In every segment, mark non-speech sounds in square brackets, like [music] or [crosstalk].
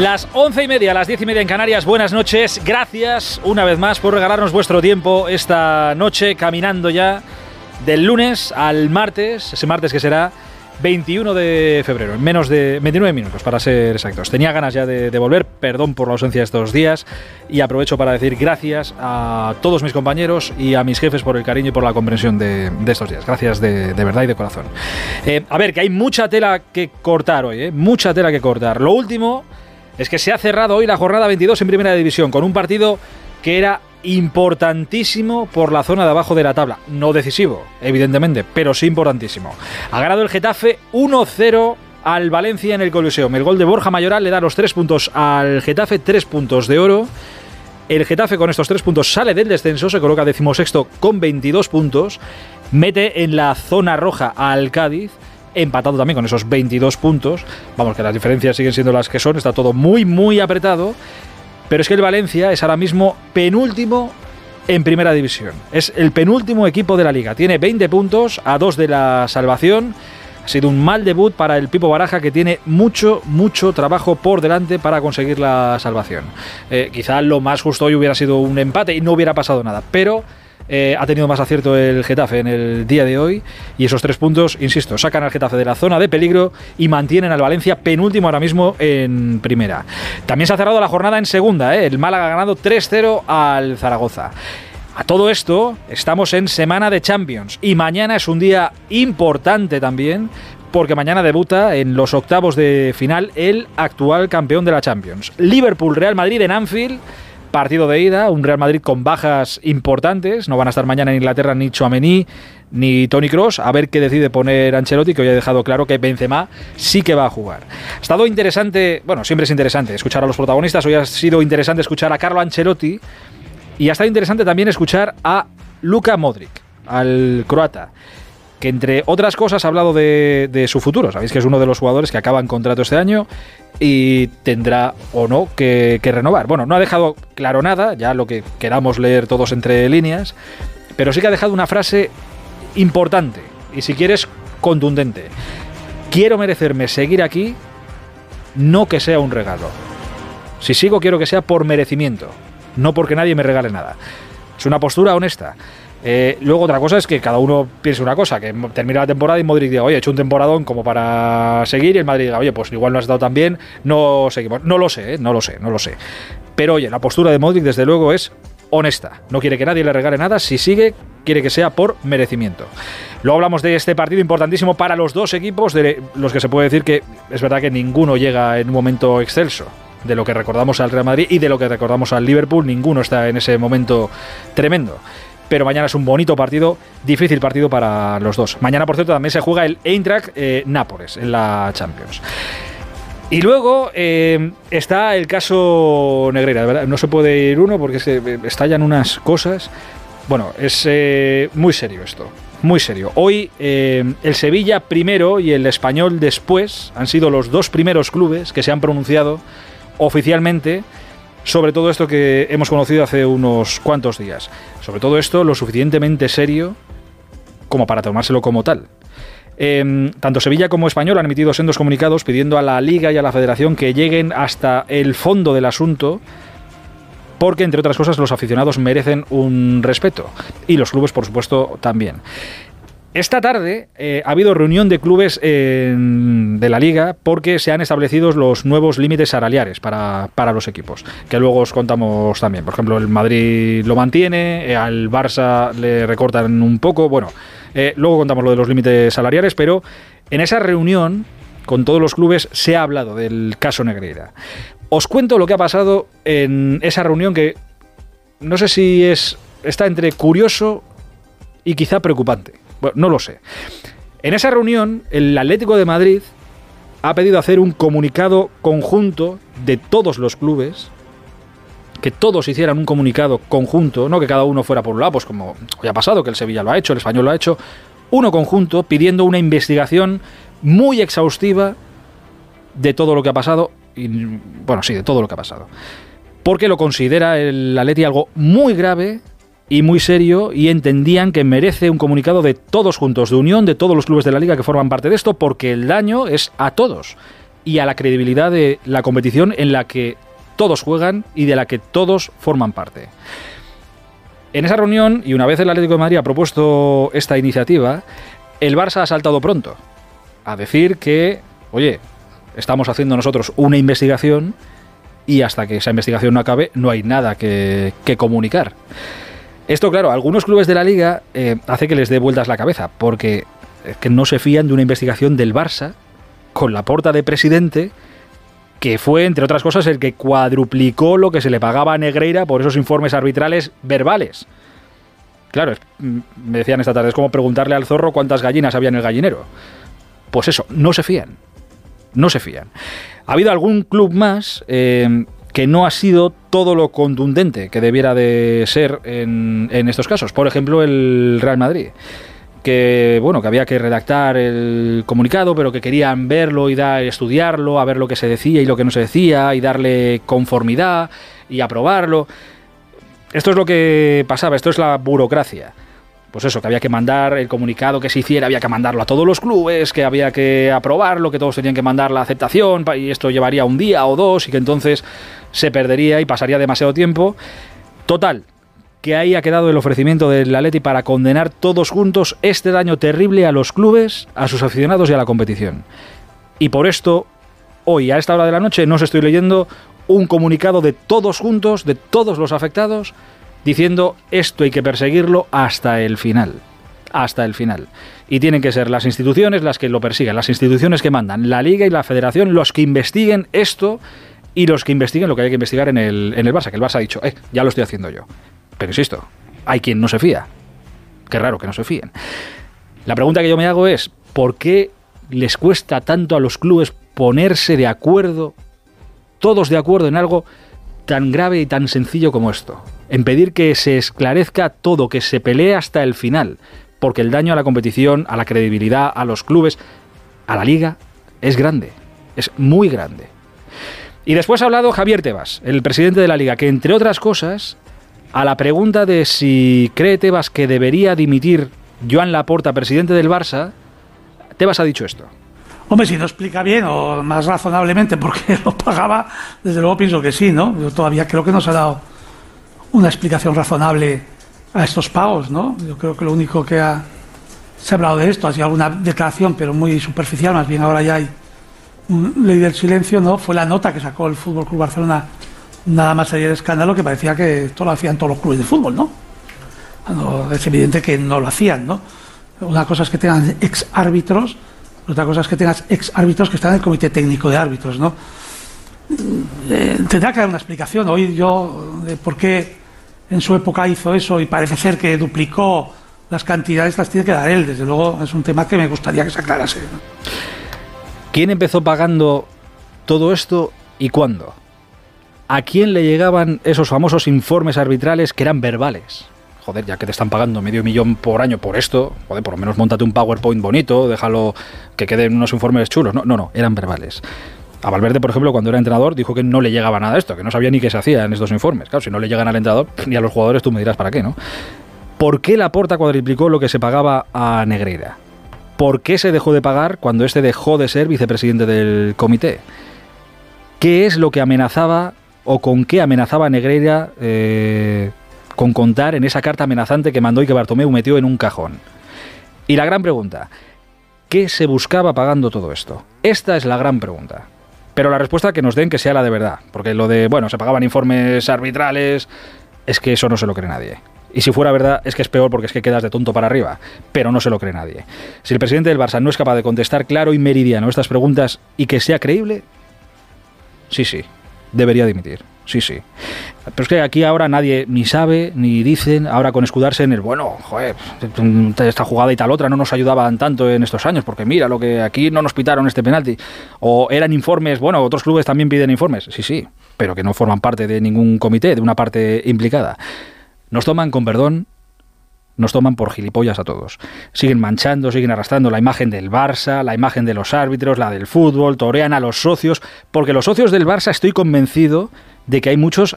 Las once y media, las diez y media en Canarias, buenas noches. Gracias una vez más por regalarnos vuestro tiempo esta noche, caminando ya del lunes al martes, ese martes que será 21 de febrero, en menos de 29 minutos para ser exactos. Tenía ganas ya de, volver, perdón por la ausencia de estos días y aprovecho para decir gracias a todos mis compañeros y a mis jefes por el cariño y por la comprensión de, estos días. Gracias de, verdad y de corazón. Eh, a ver, que hay mucha tela que cortar hoy, eh, mucha tela que cortar. Lo último es que se ha cerrado hoy la jornada 22 en Primera División con un partido que era importantísimo por la zona de abajo de la tabla. No decisivo, evidentemente, pero sí importantísimo. Ha ganado el Getafe 1-0 al Valencia en el Coliseum. El gol de Borja Mayoral le da los tres puntos al Getafe, tres puntos de oro. El Getafe con estos tres puntos sale del descenso, se coloca decimosexto con 22 puntos, mete en la zona roja al Cádiz empatado también con esos 22 puntos. Vamos, que las diferencias siguen siendo las que son, está todo muy, muy apretado. Pero es que el Valencia es ahora mismo penúltimo en primera división. Es el penúltimo equipo de la liga. Tiene 20 puntos a dos de la salvación. Ha sido un mal debut para el Pipo Baraja que tiene mucho, mucho trabajo por delante para conseguir la salvación. Eh, quizá lo más justo hoy hubiera sido un empate y no hubiera pasado nada. Pero eh, ha tenido más acierto el Getafe en el día de hoy y esos tres puntos, insisto, sacan al Getafe de la zona de peligro y mantienen al Valencia penúltimo ahora mismo en primera. También se ha cerrado la jornada en segunda, ¿eh? el Málaga ha ganado 3-0 al Zaragoza. A todo esto, estamos en semana de Champions y mañana es un día importante también porque mañana debuta en los octavos de final el actual campeón de la Champions. Liverpool-Real Madrid en Anfield partido de ida, un Real Madrid con bajas importantes, no van a estar mañana en Inglaterra ni Chouameni ni Tony Cross, a ver qué decide poner Ancelotti, que hoy ha dejado claro que Benzema sí que va a jugar. Ha estado interesante, bueno, siempre es interesante escuchar a los protagonistas, hoy ha sido interesante escuchar a Carlo Ancelotti y ha estado interesante también escuchar a Luka Modric, al croata que entre otras cosas ha hablado de, su futuro. Sabéis que es uno de los jugadores que acaban contrato este año y tendrá o no que, renovar. Bueno, no ha dejado claro nada, ya lo que queramos leer todos entre líneas, pero sí que ha dejado una frase importante y si quieres contundente. Quiero merecerme seguir aquí, no que sea un regalo. Si sigo quiero que sea por merecimiento, no porque nadie me regale nada. Es una postura honesta. Eh, luego otra cosa es que cada uno piense una cosa, que termina la temporada y Modric diga, oye, he hecho un temporadón como para seguir y el Madrid diga, oye, pues igual no has dado tan bien, no seguimos. No lo sé, ¿eh? no lo sé, no lo sé. Pero oye, la postura de Modric desde luego es honesta. No quiere que nadie le regale nada, si sigue, quiere que sea por merecimiento. Luego hablamos de este partido importantísimo para los dos equipos, de los que se puede decir que es verdad que ninguno llega en un momento excelso de lo que recordamos al Real Madrid y de lo que recordamos al Liverpool, ninguno está en ese momento tremendo pero mañana es un bonito partido, difícil partido para los dos. Mañana, por cierto, también se juega el Eintracht eh, Nápoles en la Champions. Y luego eh, está el caso Negreira, ¿verdad? No se puede ir uno porque se eh, estallan unas cosas. Bueno, es muy serio esto, muy serio. Hoy el Sevilla primero y el Español después han sido los dos primeros clubes que se han pronunciado oficialmente sobre todo esto que hemos conocido hace unos cuantos días. Sobre todo esto lo suficientemente serio como para tomárselo como tal. Em, tanto Sevilla como Español han emitido sendos comunicados pidiendo a la Liga y a la Federación que lleguen hasta el fondo del asunto porque, entre otras cosas, los aficionados merecen un respeto y los clubes, por supuesto, también. Esta tarde eh, ha habido reunión de clubes de la liga porque se han establecido los nuevos límites salariales para, los equipos, que luego os contamos también. Por ejemplo, el Madrid lo mantiene, eh, al Barça le recortan un poco, bueno, eh, luego contamos lo de los límites salariales, pero en esa reunión con todos los clubes se ha hablado del caso Negreira. Os cuento lo que ha pasado en esa reunión que no sé si es está entre curioso y quizá preocupante. No lo sé. En esa reunión, el Atlético de Madrid ha pedido hacer un comunicado conjunto de todos los clubes, que todos hicieran un comunicado conjunto, no que cada uno fuera por un lado, pues como hoy ha pasado, que el Sevilla lo ha hecho, el Español lo ha hecho, uno conjunto pidiendo una investigación muy exhaustiva de todo lo que ha pasado, y, bueno, sí, de todo lo que ha pasado. Porque lo considera el Atleti algo muy grave, y muy serio y entendían que merece un comunicado de todos juntos, de unión de todos los clubes de la liga que forman parte de esto, porque el daño es a todos. y a la credibilidad de la competición en la que todos juegan y de la que todos forman parte. En esa reunión, y una vez el Atlético de Madrid ha propuesto esta iniciativa, el Barça ha saltado pronto a decir que, oye, estamos haciendo nosotros una investigación y hasta que esa investigación no acabe no hay nada que, comunicar. Esto, claro, algunos clubes de la liga eh, hace que les dé vueltas la cabeza, porque es que no se fían de una investigación del Barça con la porta de presidente, que fue, entre otras cosas, el que cuadruplicó lo que se le pagaba a Negreira por esos informes arbitrales verbales. Claro, mm, me decían esta tarde, es como preguntarle al zorro cuántas gallinas había en el gallinero. Pues eso, no se fían. No se fían. Ha habido algún club más eh, que no ha sido todo lo contundente que debiera de ser en, en estos casos. Por ejemplo, el Real Madrid que bueno que había que redactar el comunicado pero que querían verlo y dar, estudiarlo a ver lo que se decía y lo que no se decía y darle conformidad y aprobarlo esto es lo que pasaba esto es la burocracia pues eso, que había que mandar el comunicado que se hiciera, había que mandarlo a todos los clubes, que había que aprobarlo, que todos tenían que mandar la aceptación, y esto llevaría un día o dos, y que entonces se perdería y pasaría demasiado tiempo. Total, que ahí ha quedado el ofrecimiento del Atleti para condenar todos juntos este daño terrible a los clubes, a sus aficionados y a la competición. Y por esto, hoy a esta hora de la noche, no os estoy leyendo un comunicado de todos juntos, de todos los afectados, diciendo esto hay que perseguirlo hasta el final. Hasta el final. Y tienen que ser las instituciones las que lo persigan, las instituciones que mandan, la Liga y la Federación, los que investiguen esto y los que investiguen lo que hay que investigar en el, en el Barça, que el Barça ha dicho, eh, ya lo estoy haciendo yo. Pero insisto, hay quien no se fía. Qué raro que no se fíen. La pregunta que yo me hago es, ¿por qué les cuesta tanto a los clubes ponerse de acuerdo, todos de acuerdo en algo tan grave y tan sencillo como esto? en pedir que se esclarezca todo, que se pelee hasta el final, porque el daño a la competición, a la credibilidad, a los clubes, a la liga, es grande, es muy grande. Y después ha hablado Javier Tebas, el presidente de la liga, que entre otras cosas, a la pregunta de si cree Tebas que debería dimitir Joan Laporta, presidente del Barça, Tebas ha dicho esto. Hombre, si no explica bien o más razonablemente por qué [laughs] lo pagaba, desde luego pienso que sí, ¿no? Yo todavía creo que no se ha dado una explicación razonable a estos pagos, ¿no? Yo creo que lo único que ha, se ha hablado de esto ha sido alguna declaración, pero muy superficial, más bien ahora ya hay un ley del silencio, ¿no? Fue la nota que sacó el Fútbol Club Barcelona, nada más sería de escándalo, que parecía que esto lo hacían todos los clubes de fútbol, ¿no? es evidente que no lo hacían, ¿no? Una cosa es que tengan ex árbitros, otra cosa es que tengas ex árbitros que están en el comité técnico de árbitros, ¿no? Eh, tendrá que dar una explicación. Hoy yo de por qué en su época hizo eso y parece ser que duplicó las cantidades, las tiene que dar él. Desde luego es un tema que me gustaría que se aclarase. ¿Quién empezó pagando todo esto y cuándo? ¿A quién le llegaban esos famosos informes arbitrales que eran verbales? Joder, ya que te están pagando medio millón por año por esto, joder, por lo menos montate un PowerPoint bonito, déjalo que queden unos informes chulos. No, no, no, eran verbales. A Valverde, por ejemplo, cuando era entrenador, dijo que no le llegaba nada de esto, que no sabía ni qué se hacía en estos informes. Claro, si no le llegan al entrenador ni a los jugadores, tú me dirás para qué, ¿no? ¿Por qué la Porta cuadriplicó lo que se pagaba a Negreira? ¿Por qué se dejó de pagar cuando este dejó de ser vicepresidente del comité? ¿Qué es lo que amenazaba o con qué amenazaba Negreira eh, con contar en esa carta amenazante que mandó y que Bartomeu metió en un cajón? Y la gran pregunta, ¿qué se buscaba pagando todo esto? Esta es la gran pregunta. Pero la respuesta que nos den que sea la de verdad. Porque lo de, bueno, se pagaban informes arbitrales, es que eso no se lo cree nadie. Y si fuera verdad, es que es peor porque es que quedas de tonto para arriba. Pero no se lo cree nadie. Si el presidente del Barça no es capaz de contestar claro y meridiano estas preguntas y que sea creíble, sí, sí, debería dimitir sí, sí. Pero es que aquí ahora nadie ni sabe ni dicen, ahora con escudarse en el, bueno, joder, esta jugada y tal otra no nos ayudaban tanto en estos años, porque mira, lo que aquí no nos pitaron este penalti. O eran informes, bueno, otros clubes también piden informes, sí, sí, pero que no forman parte de ningún comité, de una parte implicada. Nos toman con perdón nos toman por gilipollas a todos. Siguen manchando, siguen arrastrando la imagen del Barça, la imagen de los árbitros, la del fútbol, torean a los socios, porque los socios del Barça estoy convencido de que hay muchos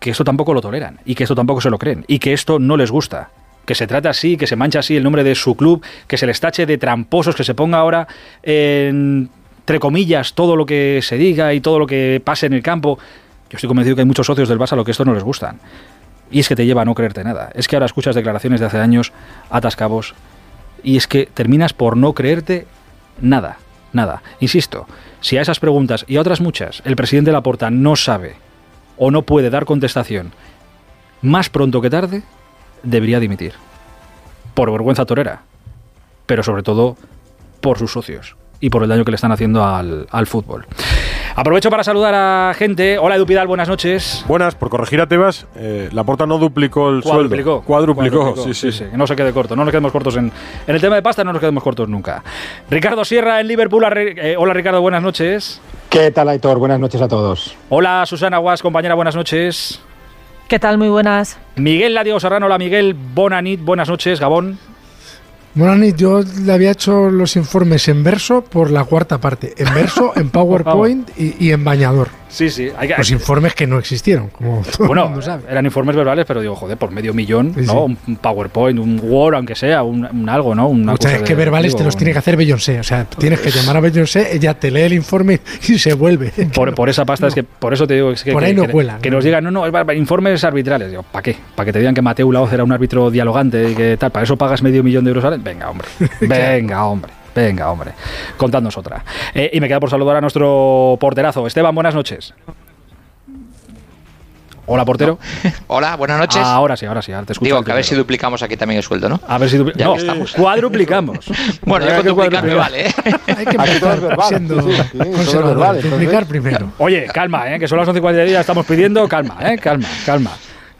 que esto tampoco lo toleran y que esto tampoco se lo creen y que esto no les gusta. Que se trata así, que se mancha así el nombre de su club, que se les tache de tramposos, que se ponga ahora en entre comillas, todo lo que se diga y todo lo que pase en el campo. Yo estoy convencido que hay muchos socios del Barça a lo que esto no les gustan. Y es que te lleva a no creerte nada. Es que ahora escuchas declaraciones de hace años, atascabos, y es que terminas por no creerte nada, nada. Insisto, si a esas preguntas y a otras muchas el presidente Laporta no sabe o no puede dar contestación más pronto que tarde, debería dimitir. Por vergüenza torera, pero sobre todo por sus socios y por el daño que le están haciendo al, al fútbol. Aprovecho para saludar a gente. Hola Edu Pidal, buenas noches. Buenas, por corregir a Tebas, eh, la porta no duplicó el Cuadruplicó. sueldo. Cuadruplicó, sí, sí. Que no se quede corto, no nos quedemos cortos en, en el tema de pasta, no nos quedemos cortos nunca. Ricardo Sierra en Liverpool. arre- eh, hola Ricardo, buenas noches. ¿Qué tal, Aitor? Buenas noches a todos. Hola Susana Guas, compañera, buenas noches. ¿Qué tal? Muy buenas. Miguel Ladiego Serrano, hola Miguel, Bonanit, buenas noches, Gabón. Morani, yo le había hecho los informes en verso por la cuarta parte. En verso, en [laughs] PowerPoint y, y en bañador. Sí, sí, hay que... Los informes que no existieron, como todo Bueno, el mundo sabe. eran informes verbales, pero digo, joder, por medio millón, Sí, ¿no? sí. Un PowerPoint, un Word, aunque sea, un, un algo, ¿no? Una O sea, cosa es de- que verbales digo, te los tiene que hacer Beyoncé. O sea, tienes que llamar a Beyoncé, ella te lee el informe y se vuelve. [laughs] Por, por esa pasta, es que por eso te digo es que, Por que- ahí no que- cuela, que ¿no? nos digan, no, no, es informes arbitrales. Digo, ¿para qué? ¿Para que te digan que Mateo Laoz era un árbitro dialogante y que tal? ¿Para eso pagas medio millón de euros al? Venga, hombre. [laughs] Venga, hombre. Venga, hombre. Contadnos otra. Eh, y me queda por saludar a nuestro porterazo. Esteban, buenas noches. Hola, portero. Hola, buenas noches. Ahora sí, ahora sí, ahora te escucho. Digo, que a ver si duplicamos aquí también el sueldo, ¿no? A ver si dupli- Ya no, estamos. cuadruplicamos. [laughs] Bueno, yo Hay con que duplicar me vale, ¿eh? [laughs] Hay que empezar verbal, siendo sí, sí, conservador, duplicar primero. Oye, calma, ¿eh? que son las 11 y 40 de día, estamos pidiendo calma, ¿eh? calma, calma.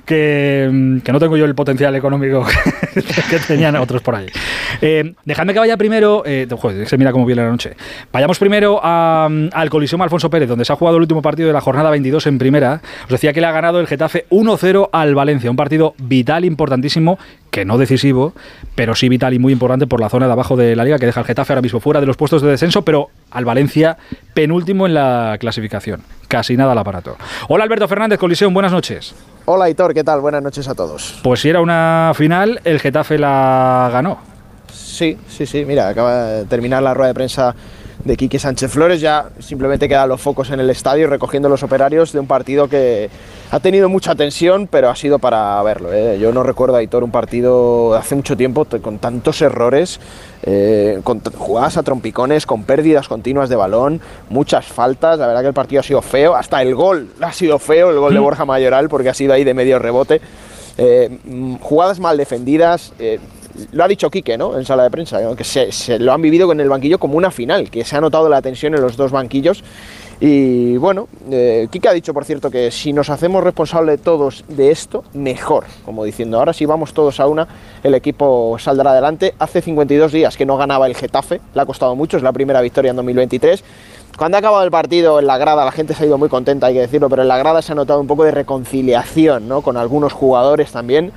Que, mm, que no tengo yo el potencial económico [laughs] [laughs] que tenían otros por ahí. Eh, dejadme que vaya primero. Eh, joder, se mira cómo viene la noche. Vayamos primero a, mm, al Coliseum Alfonso Pérez, donde se ha jugado el último partido de la jornada 22 en primera. Os decía que le ha ganado el Getafe 1-0 al Valencia. Un partido vital, importantísimo, que no decisivo, pero sí vital y muy importante por la zona de abajo de la liga, que deja al Getafe ahora mismo fuera de los puestos de descenso, pero al Valencia penúltimo en la clasificación. Casi nada al aparato. Hola Alberto Fernández, Coliseum, buenas noches. Hola Hitor, ¿qué tal? Buenas noches a todos. Pues si era una final, el Getafe la ganó. Sí, sí, sí, mira, acaba de terminar la rueda de prensa de Quique Sánchez Flores, ya simplemente quedan los focos en el estadio recogiendo los operarios de un partido que ha tenido mucha tensión, pero ha sido para verlo. ¿eh? Yo no recuerdo a Hitor un partido de hace mucho tiempo con tantos errores, eh, con jugadas a trompicones, con pérdidas continuas de balón, muchas faltas, la verdad que el partido ha sido feo, hasta el gol ha sido feo, el gol de Borja Mayoral, porque ha sido ahí de medio rebote. Eh, mm, jugadas mal defendidas. eh, lo ha dicho Quique, ¿no? En sala de prensa, que se, se lo han vivido con el banquillo como una final, que se ha notado la tensión en los dos banquillos. Y bueno, eh, Quique ha dicho, por cierto, que si nos hacemos responsables todos de esto, mejor. Como diciendo, ahora si vamos todos a una, el equipo saldrá adelante. Hace 52 días que no ganaba el Getafe, le ha costado mucho, es la primera victoria en 2023. Cuando ha acabado el partido en la grada, la gente se ha ido muy contenta, hay que decirlo, pero en la grada se ha notado un poco de reconciliación, ¿no? Con algunos jugadores también.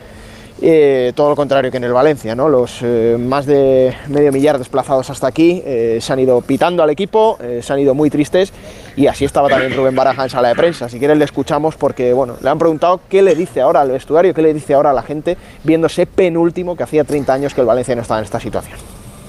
Eh, todo lo contrario que en el Valencia, ¿no? Los eh, más de medio millar desplazados hasta aquí eh, se han ido pitando al equipo, se han ido muy tristes y así estaba también Rubén Baraja en sala de prensa. Si quieres le escuchamos porque bueno, le han preguntado qué le dice ahora al vestuario, qué le dice ahora a la gente viéndose penúltimo que hacía 30 años que el Valencia no estaba en esta situación.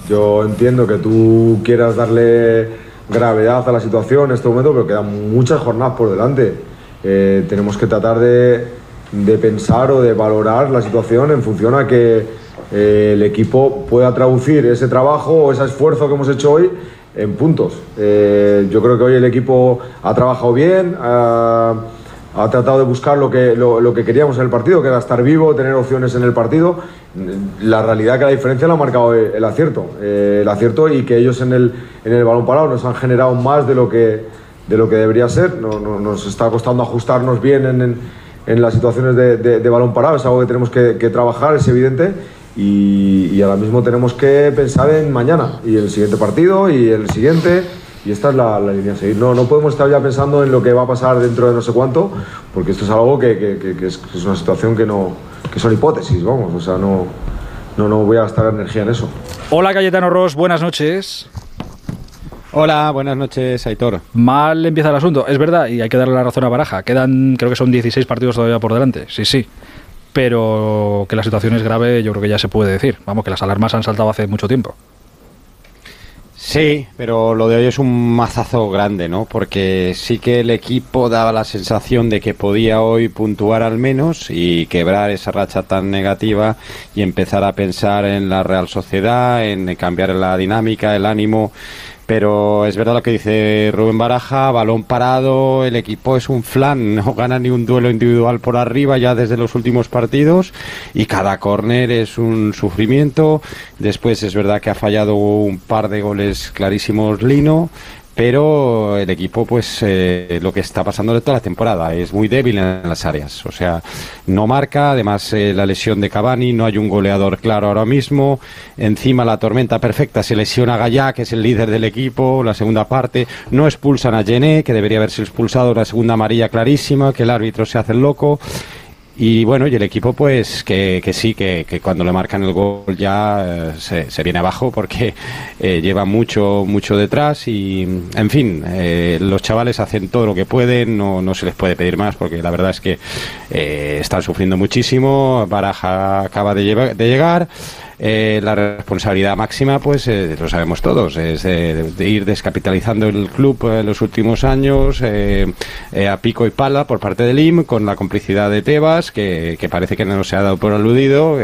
Yo entiendo que tú quieras darle gravedad a la situación en este momento, pero quedan muchas jornadas por delante. Tenemos que tratar de, de pensar o de valorar la situación en función a que eh, el equipo pueda traducir ese trabajo o ese esfuerzo que hemos hecho hoy en puntos. Eh, yo creo que hoy el equipo ha trabajado bien, ha, ha tratado de buscar lo que, lo, lo que queríamos en el partido, que era estar vivo, tener opciones en el partido. La realidad que la diferencia la ha marcado el, acierto, eh, el acierto y que ellos en el, en el balón parado nos han generado más de lo que, de lo que debería ser. No- no- nos está costando ajustarnos bien en, en- en las situaciones de, de- de balón parado, es algo que tenemos que, que trabajar, es evidente. Y, y ahora mismo tenemos que pensar en mañana y el siguiente partido y el siguiente y esta es la, la línea a seguir. No, no podemos estar ya pensando en lo que va a pasar dentro de no sé cuánto, porque esto es algo que, que- que- es, es una situación que no que son hipótesis, vamos, o sea, no, no, no voy a gastar energía en eso. Hola Cayetano Ross, buenas noches. Hola, buenas noches, Aitor. Mal empieza el asunto, es verdad, y hay que darle la razón a Baraja. Quedan, creo que son 16 partidos todavía por delante, sí, sí. Pero que la situación es grave, yo creo que ya se puede decir. Vamos, que las alarmas han saltado hace mucho tiempo. Sí, pero lo de hoy es un mazazo grande, ¿no? Porque sí que el equipo daba la sensación de que podía hoy puntuar al menos y quebrar esa racha tan negativa y empezar a pensar en la Real Sociedad, en cambiar la dinámica, el ánimo pero es verdad lo que dice Rubén Baraja, balón parado, el equipo es un flan, [laughs] no gana ni un duelo individual por arriba ya desde los últimos partidos y cada córner es un sufrimiento. Después es verdad que ha fallado un par de goles clarísimos Lino, pero el equipo, pues eh, lo que está pasando de toda la temporada es muy débil en las áreas. O sea, no marca, además eh, la lesión de Cavani, no hay un goleador claro ahora mismo. Encima la tormenta perfecta se lesiona a que es el líder del equipo, la segunda parte. No expulsan a Gené, que debería haberse expulsado, la segunda amarilla clarísima, que el árbitro se hace el loco. Y bueno, y el equipo pues que, que sí, que, que, cuando le marcan el gol ya eh, se, se, viene abajo porque eh, lleva mucho, mucho detrás y en fin, eh, los chavales hacen todo lo que pueden, no, no se les puede pedir más porque la verdad es que están sufriendo muchísimo, Baraja acaba de, llevar, de llegar. Eh, la responsabilidad máxima, pues eh, lo sabemos todos, es ir descapitalizando el club en los últimos años eh, a pico y pala por parte del IM, con la complicidad de Tebas, que, que parece que no se ha dado por aludido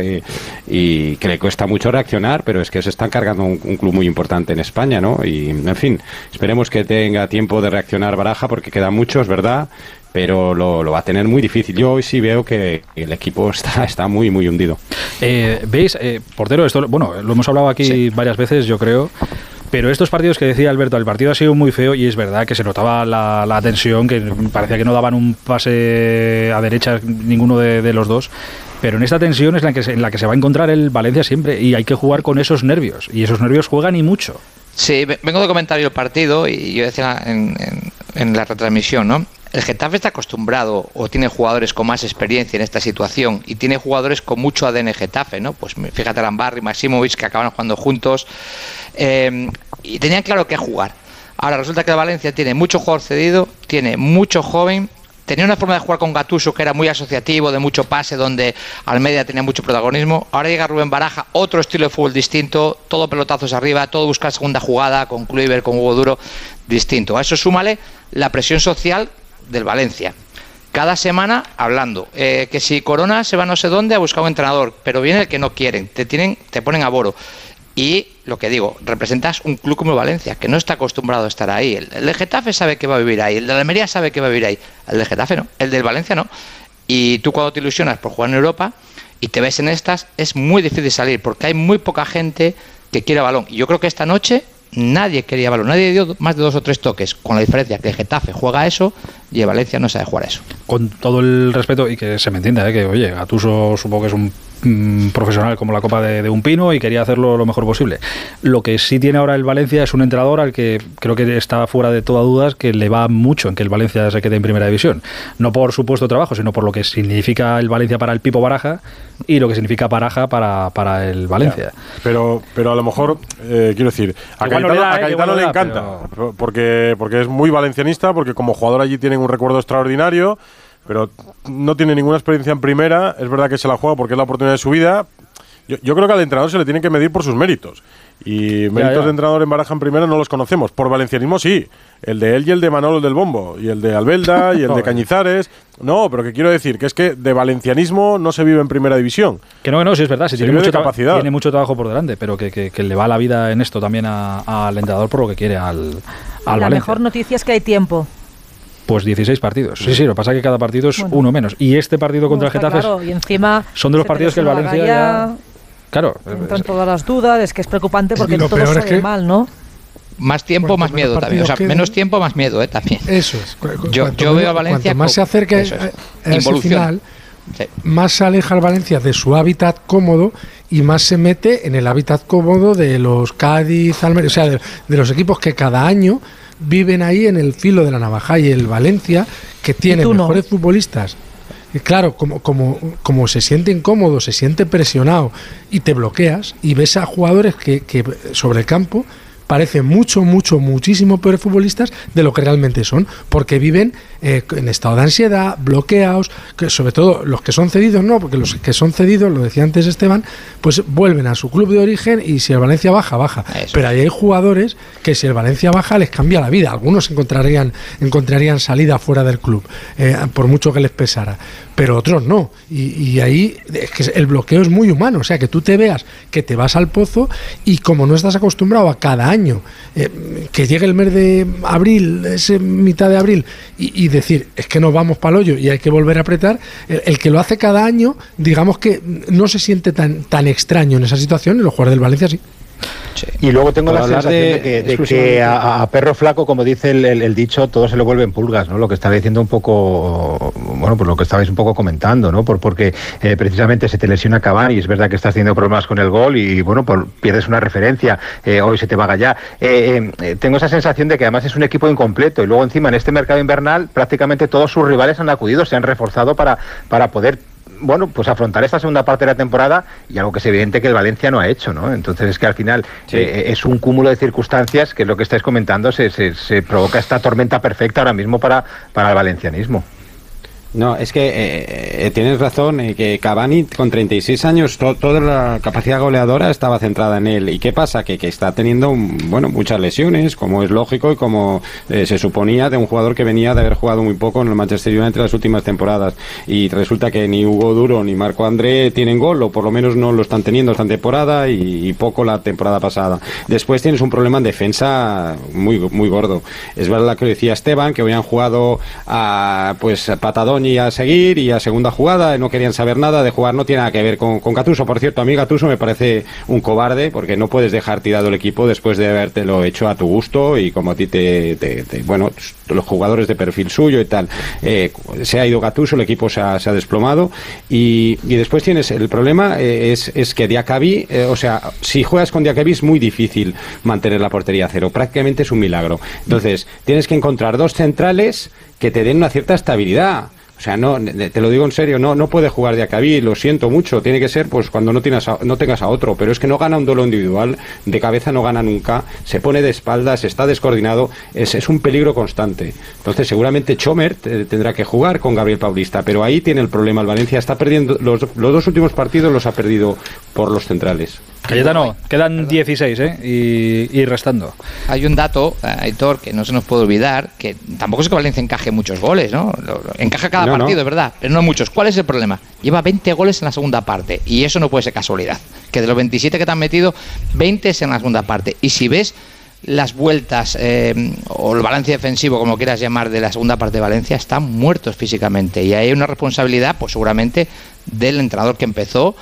y que le cuesta mucho reaccionar, pero es que se están cargando un, un, club muy importante en España, ¿no? Y, en fin, esperemos que tenga tiempo de reaccionar Baraja, porque queda mucho, es verdad, pero lo, lo, va a tener muy difícil. Yo hoy sí veo que el equipo está, [laughs] está muy, muy hundido. Eh, ¿Veis, eh, portero, esto, bueno, lo hemos hablado aquí sí. varias veces, yo creo. Pero estos partidos que decía Alberto, el partido ha sido muy feo y es verdad que se notaba la, la tensión, que parecía que no daban un pase a derecha ninguno de, de los dos pero en esta tensión es la que se, en la que se va a encontrar el Valencia siempre y hay que jugar con esos nervios y esos nervios juegan y mucho. Sí, vengo de comentar yo el partido y yo decía en, en, en la retransmisión, ¿no? El Getafe está acostumbrado o tiene jugadores con más experiencia en esta situación y tiene jugadores con mucho ADN Getafe, ¿no? Pues fíjate Lambarri, Maximovic que acaban jugando juntos eh, y tenían claro qué jugar. Ahora resulta que Valencia tiene mucho jugador cedido, tiene mucho joven, tenía una forma de jugar con Gatuso que era muy asociativo, de mucho pase, donde Almeida tenía mucho protagonismo. Ahora llega Rubén Baraja, otro estilo de fútbol distinto, todo pelotazos arriba, todo buscar segunda jugada, con Kluivert, con Hugo Duro, distinto. A eso súmale la presión social del Valencia. Cada semana hablando, eh, que si Corona se va no sé dónde a buscar un entrenador, pero viene el que no quieren, te, tienen, te ponen a boro. Y lo que digo, representas un club como Valencia, que no está acostumbrado a estar ahí. El, el de Getafe sabe que va a vivir ahí, el de Almería sabe que va a vivir ahí, el de Getafe no, el del Valencia no. Y tú cuando te ilusionas por jugar en Europa y te ves en estas, es muy difícil salir, porque hay muy poca gente que quiere balón. Y yo creo que esta noche nadie quería balón, nadie dio más de dos o tres toques, con la diferencia que Getafe juega eso y Valencia no sabe jugar eso. Con todo el respeto y que se me entienda, ¿eh? que oye, Gatuso supongo que es un mm, profesional como la copa de, de, un pino y quería hacerlo lo mejor posible. Lo que sí tiene ahora el Valencia es un entrenador al que creo que está fuera de toda duda que le va mucho en que el Valencia se quede en primera división. No por su puesto de trabajo, sino por lo que significa el Valencia para el Pipo Baraja y lo que significa Baraja para, para el Valencia. Ya, pero, pero a lo mejor, eh, quiero decir, a Cayetano, da, a Cayetano eh, le encanta, pero... porque, porque es muy valencianista, porque como jugador allí tienen un recuerdo extraordinario, pero no tiene ninguna experiencia en primera. Es verdad que se la juega porque es la oportunidad de su vida. Yo, yo creo que al entrenador se le tiene que medir por sus méritos. Y méritos ya, ya. de entrenador en Baraja en primera no los conocemos. Por valencianismo sí. El de él y el de Manolo del Bombo. Y el de Albelda y el de [laughs] Cañizares. No, pero que quiero decir que es que de valencianismo no se vive en primera división. Que no, que no, sí es verdad. Sí, se tiene, mucho capacidad. tiene mucho trabajo por delante, pero que, que, que, le va la vida en esto también al entrenador por lo que quiere al, al La Valencia. mejor noticia es que hay tiempo. Pues 16 partidos. Sí, sí, lo que pasa es que cada partido es bueno. uno menos. Y este partido contra el Getafe claro, y encima son de los partidos que el Valencia ya... ya... Claro. Entran todas las dudas, es que es preocupante porque todo sale es que... mal, ¿no? Más tiempo, más miedo también. O sea, menos tiempo, más miedo, ¿eh? También. Eso es. Yo, yo veo a Valencia. Cuanto más se acerca a, a ese final, sí. más se aleja el Valencia de su hábitat cómodo y más se mete en el hábitat cómodo de los Cádiz, Almería, o sea, de, de los equipos que cada año viven ahí en el filo de la navaja y el Valencia, que tiene mejores no? futbolistas. Y claro, como, como, como se siente incómodo, se siente presionado y te bloqueas y ves a jugadores que, que sobre el campo parecen mucho, mucho, muchísimo peores futbolistas de lo que realmente son, porque viven eh, en estado de ansiedad, bloqueados, que sobre todo los que son cedidos, no, porque los que son cedidos, lo decía antes Esteban, pues vuelven a su club de origen y si el Valencia baja, baja. Pero ahí hay jugadores que si el Valencia baja les cambia la vida. Algunos encontrarían, encontrarían salida fuera del club, eh, por mucho que les pesara pero otros no. Y, ahí es que el bloqueo es muy humano, o sea, que tú te veas que te vas al pozo y como no estás acostumbrado a cada año eh, que llegue el mes de abril, ese mitad de abril, y, decir, es que nos vamos para el hoyo y hay que volver a apretar, el, que lo hace cada año, digamos que no se siente tan, tan extraño en esa situación, y los jugadores del Valencia sí. Y luego tengo la sensación de, que, a, perro flaco, como dice el, dicho, todo se lo vuelven pulgas, ¿no? Lo que estaba diciendo un poco, bueno, pues lo que estabais un poco comentando, ¿no? Por, porque eh, precisamente se te lesiona Cavani y es verdad que estás teniendo problemas con el gol y, bueno, por, pierdes una referencia, eh, hoy se te va allá. Eh, tengo esa sensación de que además es un equipo incompleto y luego encima en este mercado invernal prácticamente todos sus rivales han acudido, se han reforzado para, para poder bueno, pues afrontar esta segunda parte de la temporada y algo que es evidente que el Valencia no ha hecho, ¿no? Entonces es que al final eh, es un cúmulo de circunstancias que es lo que estáis comentando, se, se, se provoca esta tormenta perfecta ahora mismo para, para el valencianismo. No, es que eh, eh, tienes razón, eh, que Cavani con 36 años, toda la capacidad goleadora estaba centrada en él. ¿Y qué pasa? Que, que está teniendo, bueno, muchas lesiones, como es lógico y como se suponía de un jugador que venía de haber jugado muy poco en el Manchester United las últimas temporadas. Y resulta que ni Hugo Duro ni Marco André tienen gol, o por lo menos no lo están teniendo esta temporada y, poco la temporada pasada. Después tienes un problema en defensa muy, muy gordo. Es verdad que decía Esteban, que habían jugado a, pues, patadón y a seguir y a segunda jugada, no querían saber nada de jugar, no tiene nada que ver con, con Gatuso. Por cierto, a mí Gatuso me parece un cobarde porque no puedes dejar tirado el equipo después de habértelo hecho a tu gusto y como a ti te, bueno, los jugadores de perfil suyo y tal. Eh, se ha ido Gatuso, el equipo se ha, desplomado y, y, después tienes el problema eh, es, es que Diacabí, eh, o sea, si juegas con Diacabí es muy difícil mantener la portería a cero, prácticamente es un milagro. Entonces, tienes que encontrar dos centrales que te den una cierta estabilidad. O sea, no, te lo digo en serio, no, no puede jugar de Acabí, lo siento mucho, tiene que ser pues cuando no, tienes no tengas a otro, pero es que no gana un duelo individual, de cabeza no gana nunca, se pone de espaldas, está descoordinado, es, es un peligro constante. Entonces seguramente Chomer tendrá que jugar con Gabriel Paulista, pero ahí tiene el problema, el Valencia está perdiendo, los, los dos últimos partidos los ha perdido por los centrales. Cayetano, quedan 16 ¿eh? y, restando. Hay un dato, eh, Aitor, que no se nos puede olvidar, que tampoco es que Valencia encaje muchos goles, ¿no? Encaja cada partido, es verdad, pero no muchos. ¿Cuál es el problema? Lleva 20 goles en la segunda parte y eso no puede ser casualidad. Que de los 27 que te han metido, 20 es en la segunda parte. Y si ves las vueltas eh, o el balance defensivo, como quieras llamar, de la segunda parte de Valencia, están muertos físicamente. Y hay una responsabilidad, pues seguramente, del entrenador que empezó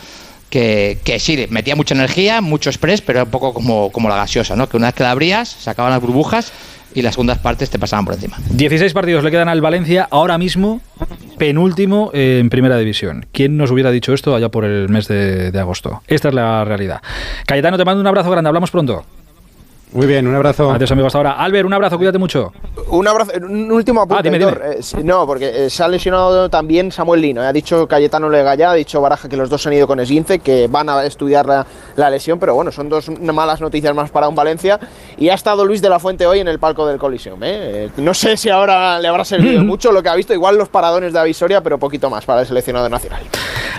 que, sí, metía mucha energía, mucho express, pero era un poco como, como la gaseosa, ¿no? Que una vez que la abrías, sacaban las burbujas y las segundas partes te pasaban por encima. 16 partidos le quedan al Valencia, ahora mismo penúltimo en primera división. ¿Quién nos hubiera dicho esto allá por el mes de, de agosto? Esta es la realidad. Cayetano, te mando un abrazo grande, hablamos pronto. Muy bien, un abrazo. Adiós, amigos, hasta ahora. Albert, un abrazo, cuídate mucho. Un abrazo, un último apunte. Ah, eh, no, porque eh, se ha lesionado también Samuel Lino. Eh. Ha dicho Cayetano Legallá, ha dicho Baraja que los dos han ido con esguince, que van a estudiar la, lesión, pero bueno, son dos malas noticias más para un Valencia. Y ha estado Luis de la Fuente hoy en el palco del Colisión. no sé si ahora le habrá servido [laughs] mucho lo que ha visto, igual los paradones de Avisoria, pero poquito más para el seleccionado nacional.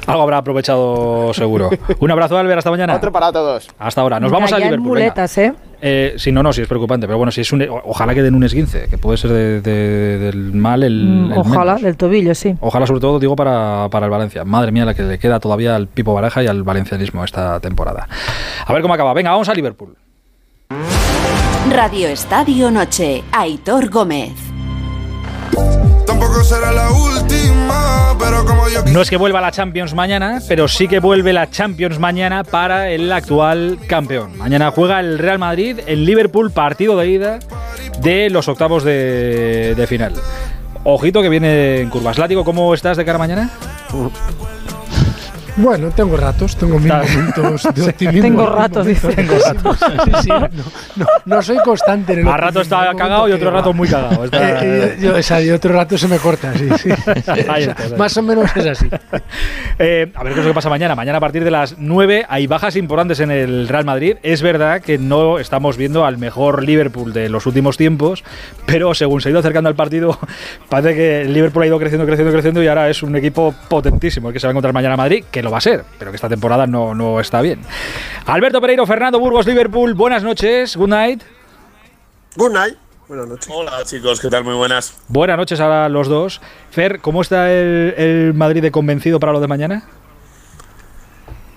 Algo habrá aprovechado seguro. [laughs] un abrazo, Albert, hasta mañana. Otro para todos. Hasta ahora. Nos vamos a Liverpool. muletas, ¿eh? Eh, sí, no, no, sí es preocupante, pero bueno, si es un, ojalá que den un esguince, que puede ser del mal el, mm, Ojalá, del tobillo, sí. Ojalá sobre todo, digo, para, para el Valencia. Madre mía, la que le queda todavía al Pipo Baraja y al valencianismo esta temporada. A ver cómo acaba. Venga, vamos a Liverpool. Radio Estadio Noche, Aitor Gómez. Tampoco será la última, pero como yo No es que vuelva la Champions mañana, pero sí que vuelve la Champions mañana para el actual campeón. Mañana juega el Real Madrid en Liverpool, partido de ida de los octavos de, de final. Ojito que viene en curvas. Látigo, ¿cómo estás de cara mañana? Bueno, tengo ratos, tengo mil momentos de [laughs] optimismo. tengo ratos, dice. Tengo ratos. Sí, sí, no, no, soy constante en el A rato está cagado y otro rato muy cagado. Eh, eh, y otro rato se me corta, sí. sí. [laughs] Más o menos es así. [laughs] Eh, a ver qué es lo que pasa mañana. Mañana a partir de las 9 hay bajas importantes en el Real Madrid. Es verdad que no estamos viendo al mejor Liverpool de los últimos tiempos, pero según se ha ido acercando al partido, parece que el Liverpool ha ido creciendo, creciendo, creciendo y ahora es un equipo potentísimo el que se va a encontrar mañana a Madrid, que lo va a ser, pero que esta temporada no, no está bien. Alberto Pereiro, Fernando Burgos, Liverpool, buenas noches, good night. Good night. Buenas noches. Hola chicos, ¿qué tal? Muy buenas. Buenas noches a los dos. Fer, ¿cómo está el, el Madrid de convencido para lo de mañana?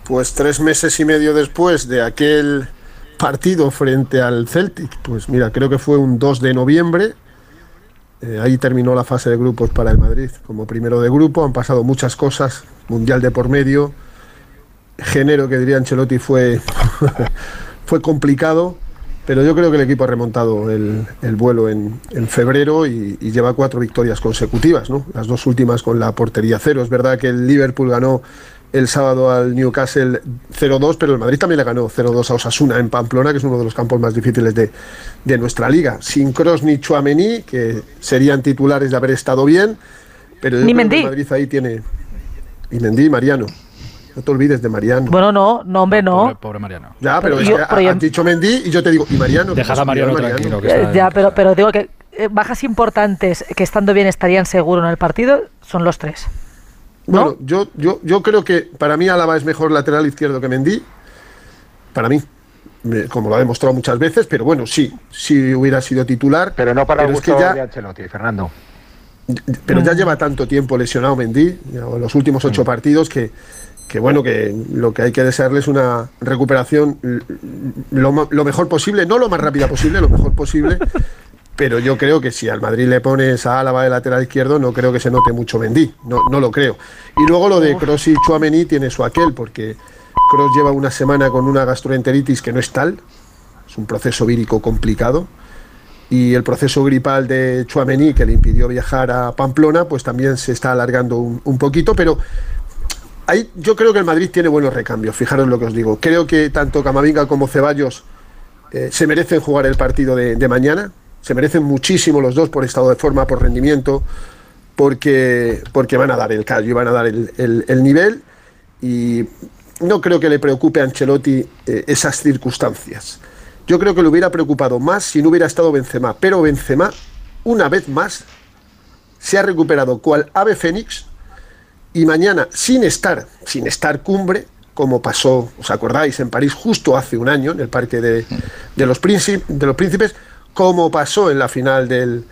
Pues tres meses y medio después de aquel partido frente al Celtic, pues mira, creo que fue un 2 de noviembre, eh, ahí terminó la fase de grupos para el Madrid. Como primero de grupo han pasado muchas cosas, Mundial de por medio, género que diría Ancelotti fue, [laughs] fue complicado, pero yo creo que el equipo ha remontado el, vuelo en, febrero y, y, lleva cuatro victorias consecutivas, ¿no? las dos últimas con la portería cero. Es verdad que el Liverpool ganó el sábado al Newcastle 0-2, pero el Madrid también le ganó 0-2 a Osasuna en Pamplona, que es uno de los campos más difíciles de, de nuestra liga. Sin Cross ni Chuamení, que serían titulares de haber estado bien, pero ni el Madrid ahí tiene. Y Mendy y Mariano. No te olvides de Mariano. Bueno, no, no, hombre, no. Pobre, Mariano. Ya, pero, es que has dicho Mendy y yo te digo, y Mariano. Deja a Mariano, tranquilo. Que ya, pero, pero digo que eh, bajas importantes que estando bien estarían seguro en el partido son los tres. Bueno, yo, yo, yo creo que para mí Álava es mejor lateral izquierdo que Mendy. Para mí. Como lo ha demostrado muchas veces, pero bueno, sí, sí hubiera sido titular. Pero no para el gusto que ya, de Ancelotti, Fernando. Pero ya mm. lleva tanto tiempo lesionado Mendy, en los últimos ocho mm. partidos, que, que bueno, que lo que hay que desearle es una recuperación lo, lo, mejor posible, no lo más rápida posible, lo mejor posible, [laughs] pero yo creo que si al Madrid le pones a Álava de lateral izquierdo, no creo que se note mucho Mendy, no, no lo creo. Y luego lo de Cross y Chuamení tiene su aquel, porque Cross lleva una semana con una gastroenteritis que no es tal, es un proceso vírico complicado, y el proceso gripal de Chuamení, que le impidió viajar a Pamplona, pues también se está alargando un, poquito, pero ahí yo creo que el Madrid tiene buenos recambios, fijaros lo que os digo. Creo que tanto Camavinga como Ceballos eh, se merecen jugar el partido de mañana, se merecen muchísimo los dos por estado de forma, por rendimiento, porque, porque van a dar el callo y van a dar el, nivel. Y no creo que le preocupe a Ancelotti eh, esas circunstancias. Yo creo que le hubiera preocupado más si no hubiera estado Benzema. Pero Benzema, una vez más, se ha recuperado cual ave fénix y mañana, sin estar, sin estar cumbre, como pasó, ¿os acordáis?, en París justo hace un año, en el Parque de, de los, de los Príncipes, como pasó en la final del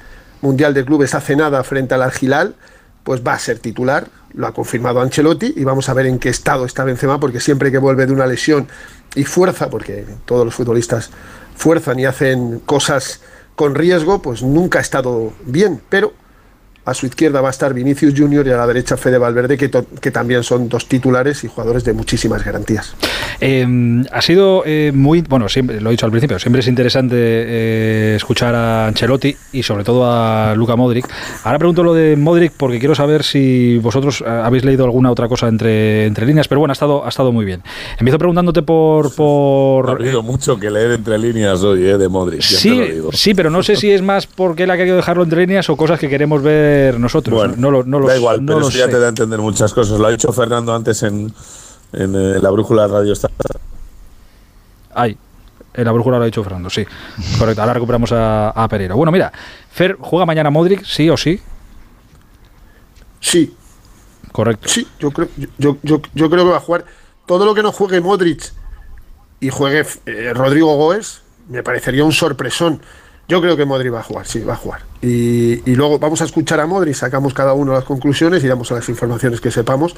Mundial de Clubes hace nada frente al Argilal, pues va a ser titular, lo ha confirmado Ancelotti y vamos a ver en qué estado está Benzema porque siempre que vuelve de una lesión y fuerza, porque todos los futbolistas fuerzan y hacen cosas con riesgo, pues nunca ha estado bien, pero a su izquierda va a estar Vinicius Junior y a la derecha Fede Valverde, que, que también son dos titulares y jugadores de muchísimas garantías. Em, ha sido eh, muy, bueno, siempre lo he dicho al principio, siempre es interesante eh, escuchar a Ancelotti y sobre todo a Luca Modric. Ahora pregunto lo de Modric porque quiero saber si vosotros eh, habéis leído alguna otra cosa entre, entre líneas, pero bueno, ha estado, ha estado muy bien. Empiezo preguntándote por... por ha habido mucho que leer entre líneas hoy, de Modric. Sí, sí, pero no sé si es más porque él ha querido dejarlo entre líneas o cosas que queremos ver nosotros. Bueno, no lo, no da igual, pero eso ya te da a entender muchas cosas. Lo ha dicho Fernando antes en, en, eh, la brújula radio. Ay, en la brújula lo ha dicho Fernando, sí. Correcto, ahora recuperamos a, a Pereira. Bueno, mira, Fer, ¿juega mañana Modric, sí o sí? Sí. Correcto. Sí, yo creo, yo, yo, yo creo que va a jugar. Todo lo que no juegue Modric y juegue eh, Rodrigo Goes, me parecería un sorpresón. Yo creo que Modri va a jugar, sí, va a jugar. Y, luego vamos a escuchar a Modri, sacamos cada uno las conclusiones y damos a las informaciones que sepamos.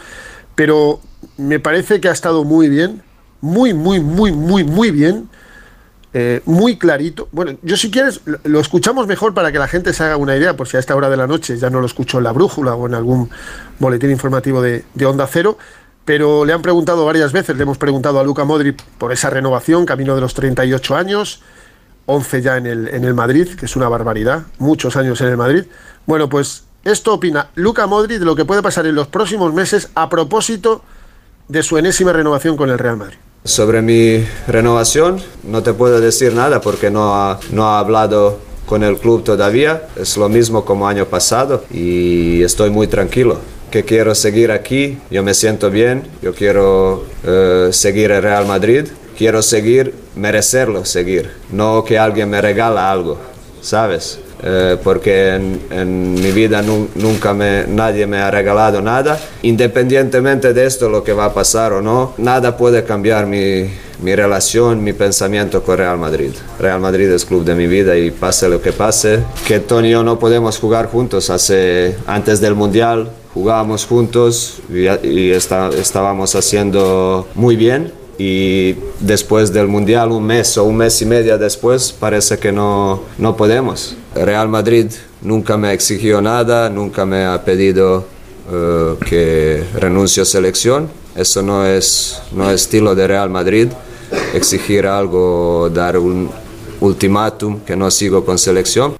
Pero me parece que ha estado muy bien, muy, muy, muy, muy, muy bien. Eh, muy clarito. Bueno, yo si quieres lo escuchamos mejor para que la gente se haga una idea, por si a esta hora de la noche ya no lo escucho en la brújula o en algún boletín informativo de, de Onda Cero, pero le han preguntado varias veces, le hemos preguntado a Luca Modri por esa renovación, camino de los 38 años, 11 ya en el, en el Madrid, que es una barbaridad, muchos años en el Madrid. Bueno, pues esto opina Luca Modri de lo que puede pasar en los próximos meses a propósito de su enésima renovación con el Real Madrid. Sobre mi renovación no te puedo decir nada porque no ha, no ha hablado con el club todavía. Es lo mismo como año pasado y estoy muy tranquilo. Que quiero seguir aquí, yo me siento bien, yo quiero eh, seguir el Real Madrid, quiero seguir, merecerlo seguir, no que alguien me regala algo, ¿sabes? Eh, porque en, mi vida nunca me, nadie me ha regalado nada. Independientemente de esto, lo que va a pasar o no, nada puede cambiar mi, mi relación, mi pensamiento con Real Madrid. Real Madrid es club de mi vida y pase lo que pase, que Tony y yo no podemos jugar juntos. Hace, antes del Mundial jugábamos juntos y, y estábamos haciendo muy bien y después del Mundial, un mes o un mes y medio después, parece que no, no podemos. Real Madrid nunca me exigió nada, nunca me ha pedido uh, que renuncie a selección. Eso no es, no es estilo de Real Madrid, exigir algo, dar un ultimátum que no sigo con selección.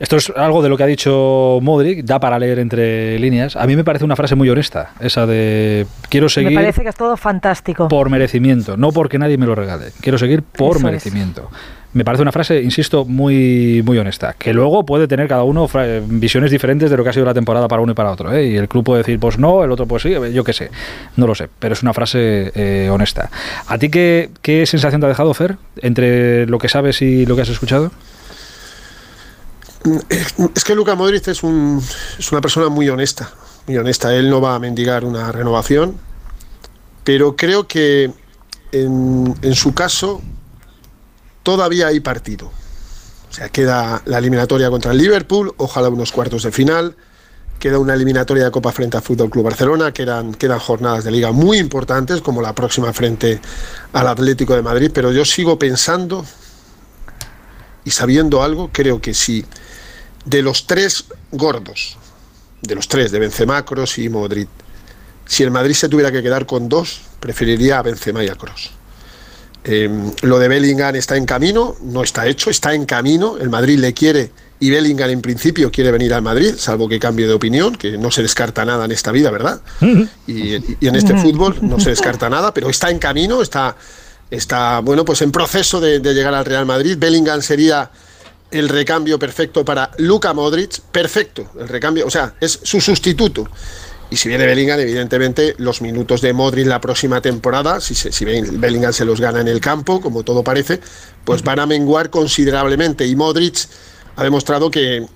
Esto es algo de lo que ha dicho Modric, da para leer entre líneas. A mí me parece una frase muy honesta, esa de quiero seguir. Me parece que es todo fantástico. Por merecimiento, no porque nadie me lo regale. Quiero seguir por merecimiento. Me parece una frase, insisto, muy, muy honesta. Que luego puede tener cada uno visiones diferentes de lo que ha sido la temporada para uno y para otro. ¿eh? Y el club puede decir, pues no, el otro pues sí, yo qué sé. No lo sé, pero es una frase eh, honesta. ¿A ti qué, qué sensación te ha dejado, Fer, entre lo que sabes y lo que has escuchado? Es que Luca Modric es, un, es una persona muy honesta, muy honesta. Él no va a mendigar una renovación, pero creo que en, su caso todavía hay partido. O sea, queda la eliminatoria contra el Liverpool, ojalá unos cuartos de final. Queda una eliminatoria de Copa frente al Fútbol Club Barcelona, quedan, quedan jornadas de liga muy importantes, como la próxima frente al Atlético de Madrid, pero yo sigo pensando y sabiendo algo, creo que si de los tres gordos, de los tres, de Benzema, Kroos y Modric, si el Madrid se tuviera que quedar con dos, preferiría a Benzema y a Kroos. Em, lo de Bellingham está en camino, no está hecho, está en camino. El Madrid le quiere y Bellingham en principio quiere venir al Madrid, salvo que cambie de opinión, que no se descarta nada en esta vida, ¿verdad? Y, en este fútbol no se descarta nada, pero está en camino, está, está bueno, pues en proceso de llegar al Real Madrid. Bellingham sería el recambio perfecto para Luka Modric, perfecto, el recambio, o sea, es su sustituto. Y si viene Bellingham, evidentemente los minutos de Modric la próxima temporada, si, si Bellingham se los gana en el campo, como todo parece, pues van a menguar considerablemente. Y Modric ha demostrado que,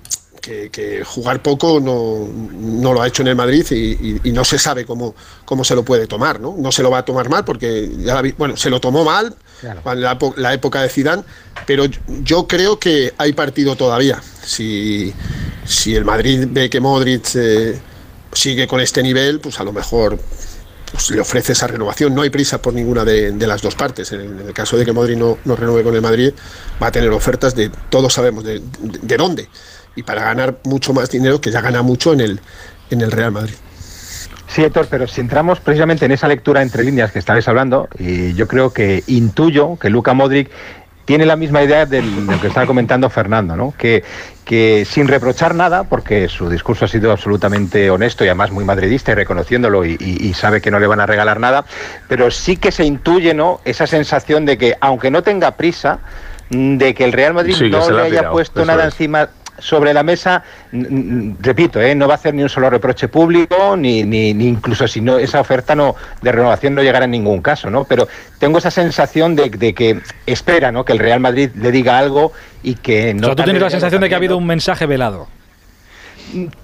que, jugar poco no, no, lo ha hecho en el Madrid y, no se sabe cómo, cómo se lo puede tomar, ¿no? No se lo va a tomar mal porque ya bueno, se lo tomó mal en la, época de Zidane, pero yo creo que hay partido todavía. Si, si el Madrid ve que Modric eh, sigue con este nivel, pues a lo mejor pues le ofrece esa renovación. No hay prisa por ninguna de, las dos partes. En el, caso de que Modric no, no, renueve con el Madrid, va a tener ofertas de, todos sabemos de, de dónde y para ganar mucho más dinero que ya gana mucho en el, en el Real Madrid. Sí, Héctor, pero si entramos precisamente en esa lectura entre líneas que estabais hablando, y yo creo que intuyo que Luca Modric tiene la misma idea de lo que estaba comentando Fernando, ¿no? Que, que sin reprochar nada, porque su discurso ha sido absolutamente honesto y además muy madridista y reconociéndolo y, sabe que no le van a regalar nada, pero sí que se intuye ¿no? esa sensación de que aunque no tenga prisa, de que el Real Madrid no le haya puesto nada encima sobre la mesa, repito, ¿eh? no va a hacer ni un solo reproche público, ni, ni, incluso si no esa oferta no de renovación no llegará en ningún caso, ¿no? Pero tengo esa sensación de, que espera, ¿no? Que el Real Madrid le diga algo y que no. O tú tienes la sensación de que ha habido un mensaje velado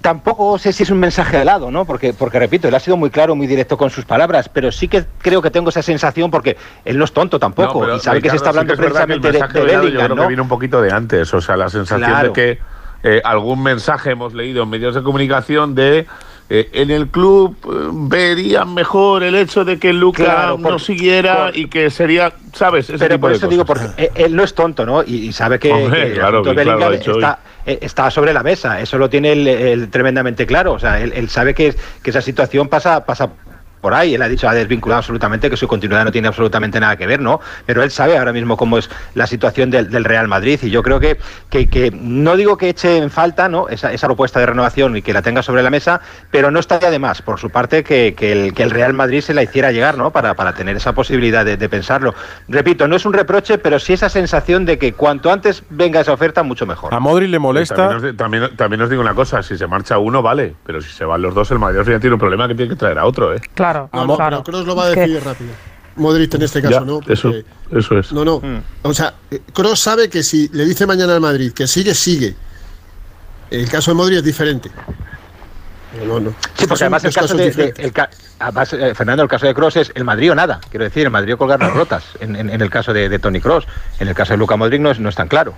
tampoco sé si es un mensaje velado, ¿no? Porque, porque repito, él ha sido muy claro, muy directo con sus palabras, pero sí que creo que tengo esa sensación porque él no es tonto tampoco y sabe que se está hablando precisamente de, de Yo creo que viene un poquito de antes, o sea, la sensación de que eh, algún mensaje hemos leído en medios de comunicación de eh, en el club eh, verían mejor el hecho de que Luca no siguiera y que sería, ¿sabes? pero por eso digo, porque él no es tonto, ¿no? Y, sabe que, está, sobre la mesa, eso lo tiene él, tremendamente claro, o sea, él, sabe que, que esa situación pasa, pasa por ahí. Él ha dicho, ha desvinculado absolutamente que su continuidad no tiene absolutamente nada que ver, ¿no? Pero él sabe ahora mismo cómo es la situación del, Real Madrid y yo creo que, que, no digo que eche en falta ¿no? Esa, propuesta de renovación y que la tenga sobre la mesa, pero no estaría de más, por su parte, que, el, que el Real Madrid se la hiciera llegar, ¿no? Para, para tener esa posibilidad de, pensarlo. Repito, no es un reproche, pero sí esa sensación de que cuanto antes venga esa oferta, mucho mejor. A Modri le molesta. También también, os digo una cosa, si se marcha uno, vale, pero si se van los dos, el Madrid tiene un problema que tiene que traer a otro, ¿eh? Claro, claro. Kroos lo va a decidir rápido. Modric en este caso, ¿no? eso, eso es. No, no. Mm. O sea, Kroos sabe que si le dice mañana al Madrid que sigue, sigue. El caso de Modric es diferente. No, no. Sí, porque además el caso de, eh, Fernando, el caso de Cross es el Madrid o nada. Quiero decir, el Madrid o colgar las rotas. En, el caso de, Tony Cross. En el caso de Luca Modric no es, no es tan claro.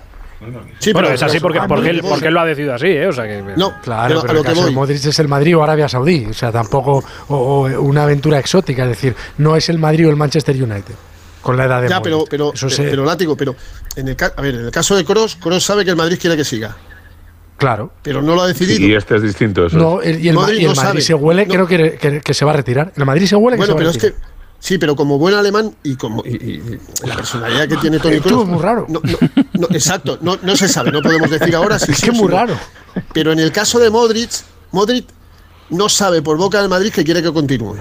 Sí, bueno, es así porque, porque, él, porque él lo ha decidido así, ¿eh? O sea que, no, claro, pero, el caso de Modric es el Madrid o Arabia Saudí, o sea, tampoco o, una aventura exótica, es decir, no es el Madrid o el Manchester United con la edad de Ya, pero pero, pero, látigo, pero en el a ver, en el caso de Cross, Cross sabe que el Madrid quiere que siga. Claro. Pero no lo ha decidido. Y este es distinto. Eso no, y el, Madrid, se huele, creo que, que, se va a retirar. El Madrid se huele que se va a retirar. Es que, Sí, pero como buen alemán y como la personalidad que tiene Tony Kroos. Es muy raro. No, no, exacto, no, no, se sabe, no podemos decir ahora si [laughs] es que es muy raro. Pero en el caso de Modric, Modric no sabe por boca del Madrid que quiere que continúe.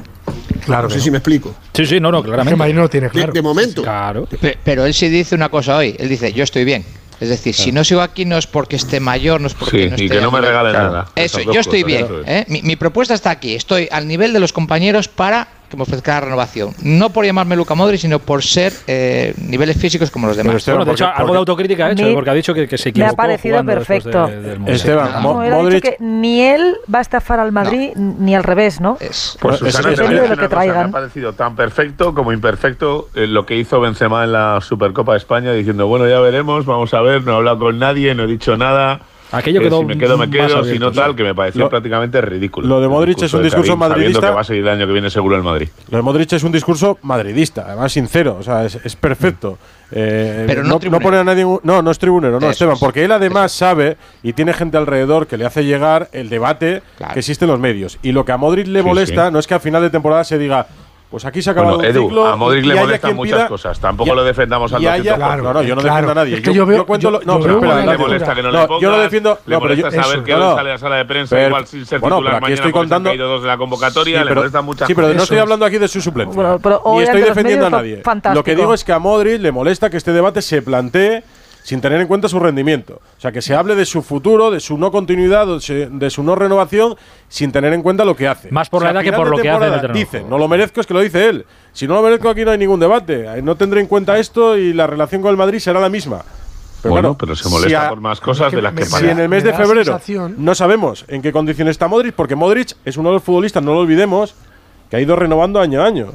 Claro. No sé si me explico. Sí, sí, no, no, claramente. Madrid no tiene claro. De, momento. Claro. Pero, él sí dice una cosa hoy. Él dice, yo estoy bien. Es decir, si no sigo aquí no es porque esté mayor, no es porque sí, no esté. Y que no me regale nada. Eso, yo estoy bien. ¿eh? Mi, mi propuesta está aquí. Estoy al nivel de los compañeros para que me ofrezca la renovación. No por llamarme Luca Modri, sino por ser eh, niveles físicos como los demás. Bueno, de hecho, algo de autocrítica ha hecho, porque ha dicho que, se equivocó. Me ha parecido perfecto. Esteban, Modric... que ni él va a estafar al Madrid, ni al revés, ¿no? Es, pues Susana, es, de lo que traigan. Me ha parecido tan perfecto como imperfecto eh, lo que hizo Benzema en la Supercopa de España, diciendo, bueno, ya veremos, vamos a ver, no he hablado con nadie, no he dicho nada Aquello quedó si me quedo, me quedo, si no tal, que me pareció prácticamente ridículo. Lo de Modric es un discurso madridista. que va a seguir el año que viene seguro el Madrid. Lo de Modric es un discurso madridista, además sincero, o sea, es, perfecto. Eh, Pero no, no, pone a nadie. No, no es tribunero, no, Esteban, porque él además sabe y tiene gente alrededor que le hace llegar el debate que existe en los medios. Y lo que a Modric le molesta no es que a final de temporada se diga pues aquí se ha acabado bueno, Edu, A Modric le molestan muchas cosas. Tampoco lo defendamos al 200%. Claro, no, no, yo no defiendo a nadie. Es que yo, veo, cuento yo, no, pero espera, le molesta que no, le pongas, yo lo defiendo. Le molesta saber que hoy sale a la sala de prensa igual sin ser bueno, titular aquí estoy contando han dos de la convocatoria, le molesta muchas Sí, pero no estoy hablando aquí de su suplente. Ni estoy defendiendo a nadie. Lo que digo es que a Modric le molesta que este debate se plantee sin tener en cuenta su rendimiento. O sea, que se hable de su futuro, de su no continuidad, de su no renovación, sin tener en cuenta lo que hace. Más por la edad que por lo que hace. Dice, no lo merezco, es que lo dice él. Si no lo merezco, aquí no hay ningún debate. No tendré en cuenta esto y la relación con el Madrid será la misma. Pero bueno, pero se molesta por más cosas de las que Si en el mes de febrero no sabemos en qué condición está Modric, porque Modric es uno de los futbolistas, no lo olvidemos, que ha ido renovando año a año.